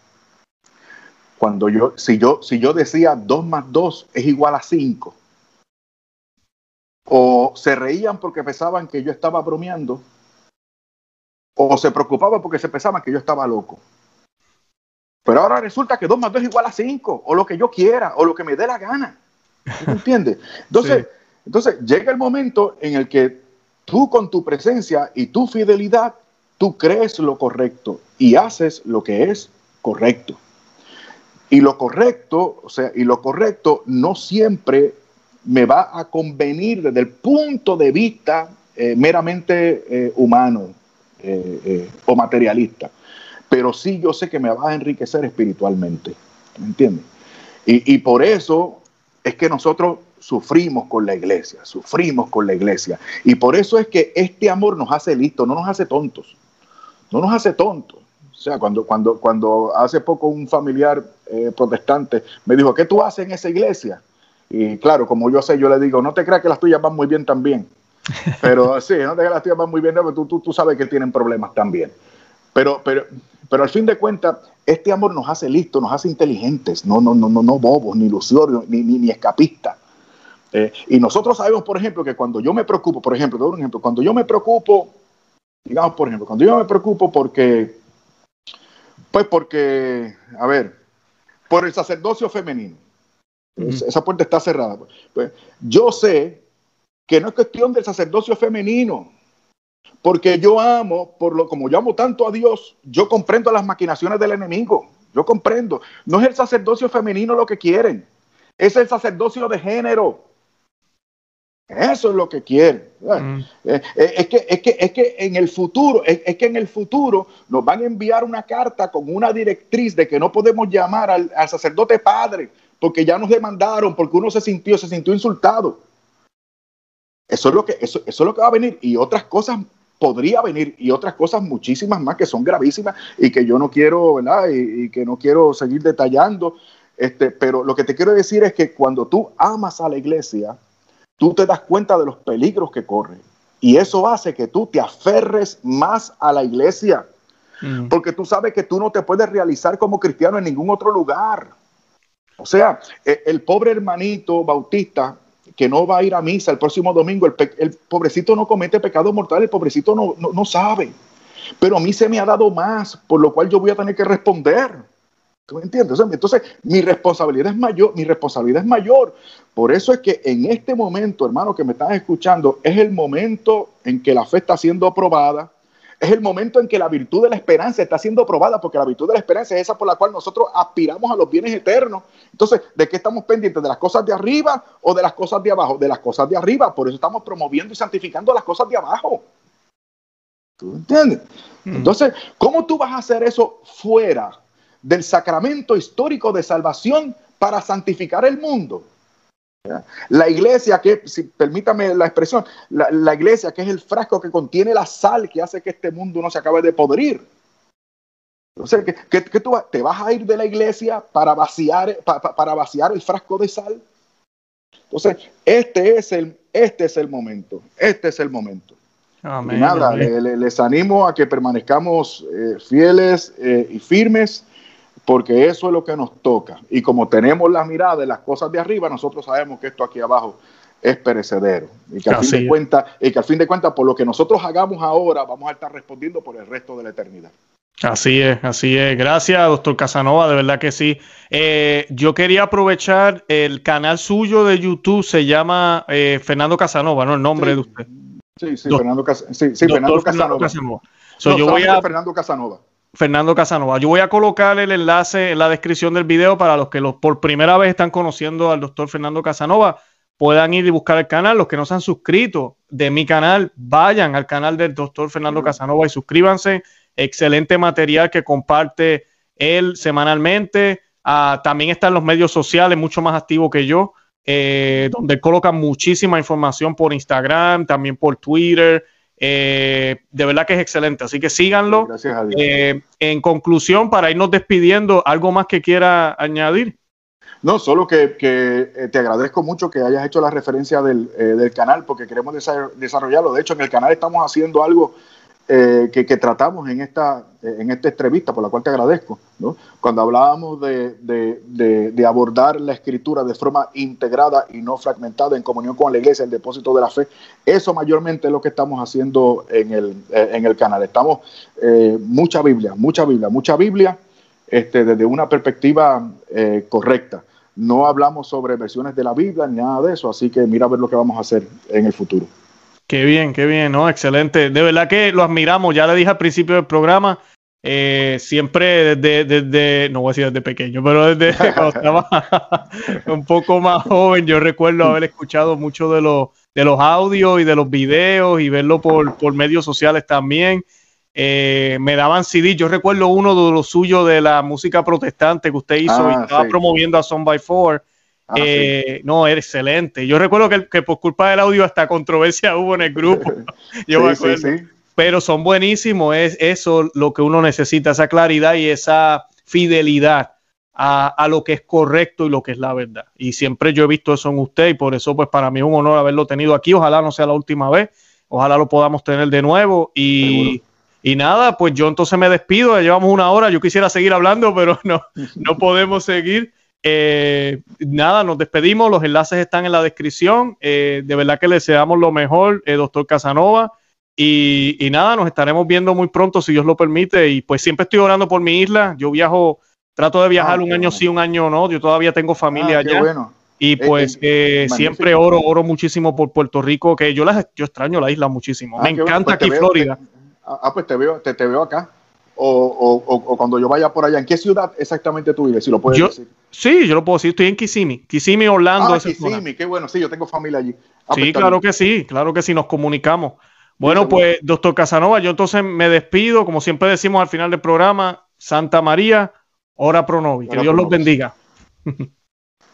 Cuando yo, si yo, si yo decía 2 más 2 es igual a 5, o se reían porque pensaban que yo estaba bromeando, o se preocupaban porque se pensaban que yo estaba loco. Pero ahora resulta que 2 más 2 es igual a 5, o lo que yo quiera, o lo que me dé la gana. ¿Me entiendes? Entonces, entonces llega el momento en el que tú con tu presencia y tu fidelidad, tú crees lo correcto y haces lo que es correcto. Y lo correcto, o sea, y lo correcto no siempre me va a convenir desde el punto de vista eh, meramente eh, humano eh, o materialista. Pero sí yo sé que me va a enriquecer espiritualmente. ¿Me entiendes? Y, y por eso es que nosotros sufrimos con la iglesia, sufrimos con la iglesia. Y por eso es que este amor nos hace listos, no nos hace tontos. No nos hace tontos. O sea, cuando, cuando, cuando hace poco un familiar eh, protestante me dijo, ¿qué tú haces en esa iglesia? Y claro, como yo sé, yo le digo, no te creas que las tuyas van muy bien también. [laughs] Pero sí, no te creas que las tuyas van muy bien, pero tú, tú, tú sabes que tienen problemas también. Pero, pero, pero al fin de cuentas, este amor nos hace listos, nos hace inteligentes, no, no, no, no, no bobos, ni ilusorios, ni, ni, ni escapistas. Eh, y nosotros sabemos, por ejemplo, que cuando yo me preocupo, por ejemplo, doy un ejemplo, cuando yo me preocupo, digamos, por ejemplo, cuando yo me preocupo porque, pues porque, a ver, por el sacerdocio femenino, esa puerta está cerrada, pues, pues, yo sé que no es cuestión del sacerdocio femenino, porque yo amo, por lo como yo amo tanto a Dios, yo comprendo las maquinaciones del enemigo. Yo comprendo. No es el sacerdocio femenino lo que quieren, es el sacerdocio de género. Eso es lo que quieren. Mm. Eh, eh, es, que, es, que, es que en el futuro, es, que en el futuro nos van a enviar una carta con una directriz de que no podemos llamar al, sacerdote padre porque ya nos demandaron, porque uno se sintió, se sintió insultado. Eso es lo que, eso, eso es lo que va a venir. Y otras cosas podría venir y otras cosas muchísimas más que son gravísimas y que yo no quiero, ¿verdad? Y, y, que no quiero seguir detallando. Este, pero lo que te quiero decir es que cuando tú amas a la iglesia, tú te das cuenta de los peligros que corre. Y eso hace que tú te aferres más a la iglesia. Mm. Porque tú sabes que tú no te puedes realizar como cristiano en ningún otro lugar. O sea, e, el, pobre hermanito bautista que no va a ir a misa el próximo domingo, el, pobrecito no comete pecado mortal, el pobrecito no, no, no sabe. Pero a mí se me ha dado más, por lo cual yo voy a tener que responder. ¿Tú me entiendes? Entonces, mi responsabilidad es mayor, mi responsabilidad es mayor. Por eso es que en este momento, hermano, que me están escuchando, es el momento en que la fe está siendo probada. Es el momento en que la virtud de la esperanza está siendo probada, porque la virtud de la esperanza es esa por la cual nosotros aspiramos a los bienes eternos. Entonces, ¿de qué estamos pendientes? ¿De las cosas de arriba o de las cosas de abajo? De las cosas de arriba. Por eso estamos promoviendo y santificando las cosas de abajo. ¿Tú entiendes? Mm. Entonces, ¿cómo tú vas a hacer eso fuera del sacramento histórico de salvación para santificar el mundo. La iglesia, que, si permítame la expresión, la, iglesia que es el frasco que contiene la sal que hace que este mundo no se acabe de podrir. Entonces, ¿qué, tú te vas a ir de la iglesia para vaciar, para vaciar el frasco de sal? Entonces, este es el, este es el momento, este es el momento. y nada, les animo a que permanezcamos eh, fieles eh, y firmes porque eso es lo que nos toca. Y como tenemos la mirada de las cosas de arriba, nosotros sabemos que esto aquí abajo es perecedero. Y que, al fin de cuentas, y que al fin de cuentas, por lo que nosotros hagamos ahora, vamos a estar respondiendo por el resto de la eternidad. Así es, así es. Gracias, doctor Casanova, de verdad que sí. Eh, yo quería aprovechar el canal suyo de YouTube, se llama eh, Fernando Casanova, ¿no? El nombre de usted. Sí, sí, Fernando, sí, sí, Fernando Casanova. yo voy a... Fernando Casanova. Fernando Casanova. Yo voy a colocar el enlace en la descripción del video para los que los, por primera vez están conociendo al doctor Fernando Casanova. Puedan ir y buscar el canal. Los que no se han suscrito de mi canal, vayan al canal del doctor Fernando Casanova y suscríbanse. Excelente material que comparte él semanalmente. Ah, también está en los medios sociales, mucho más activo que yo, eh, donde coloca muchísima información por Instagram, también por Twitter. Eh, de verdad que es excelente, así que síganlo. Gracias a Dios. Eh, en conclusión, para irnos despidiendo, ¿algo más que quiera añadir? No, solo que, eh, te agradezco mucho que hayas hecho la referencia del, canal porque queremos desarrollarlo. De hecho, en el canal estamos haciendo algo eh, que, tratamos en esta, en esta entrevista, por la cual te agradezco, cuando hablábamos de, de, abordar la escritura de forma integrada y no fragmentada en comunión con la iglesia, el depósito de la fe, eso mayormente es lo que estamos haciendo en el, en el canal. Estamos, eh, mucha Biblia, mucha Biblia, mucha Biblia, este, desde una perspectiva eh, correcta. No hablamos sobre versiones de la Biblia ni nada de eso, así que mira a ver lo que vamos a hacer en el futuro. Qué bien, qué bien, ¿no? Excelente. De verdad que lo admiramos. Ya le dije al principio del programa, eh, siempre desde, desde, no voy a decir desde pequeño, pero desde [laughs] cuando estaba [laughs] un poco más joven, yo recuerdo haber escuchado mucho de, los de los audios y de los videos y verlo por, por medios sociales también. Eh, me daban CD. Yo recuerdo uno de los suyos de la música protestante que usted hizo y ah, estaba promoviendo a Son by Four. Ah, eh, no, era excelente. Yo recuerdo que, por culpa del audio hasta controversia hubo en el grupo. [laughs] [laughs] Yo me acuerdo. Pero son buenísimos. Es eso lo que uno necesita, esa claridad y esa fidelidad a, lo que es correcto y lo que es la verdad. Y siempre yo he visto eso en usted y por eso pues para mí es un honor haberlo tenido aquí. Ojalá no sea la última vez. Ojalá lo podamos tener de nuevo. Y, y nada, pues yo entonces me despido. Ya llevamos una hora. Yo quisiera seguir hablando, pero [laughs] no, no podemos seguir. Eh, nada, nos despedimos. Los enlaces están en la descripción. Eh, de verdad que le deseamos lo mejor, eh, doctor Casanova. Y, nada, nos estaremos viendo muy pronto, si Dios lo permite. Y pues siempre estoy orando por mi isla. Yo viajo, trato de viajar ah, un año sí, un año no. Yo todavía tengo familia ah, allá. Y pues siempre oro, oro muchísimo por Puerto Rico, que yo, las, yo extraño la isla muchísimo. Ah, Me encanta pues aquí Florida. ah, pues te veo, te, te veo acá o, o, cuando yo vaya por allá. ¿En qué ciudad exactamente tú vives? Si lo puedes decir. Sí, yo lo puedo decir. Estoy en Kissimmee. Kissimmee, Orlando. Ah, Kissimmee, qué bueno. Sí, yo tengo familia allí. Ah, pues sí, claro que sí. Claro que sí, nos comunicamos. Bueno, pues, doctor Casanova, yo entonces me despido. Como siempre decimos al final del programa, Santa María, ora pro nobis. Que Dios los bendiga. [laughs]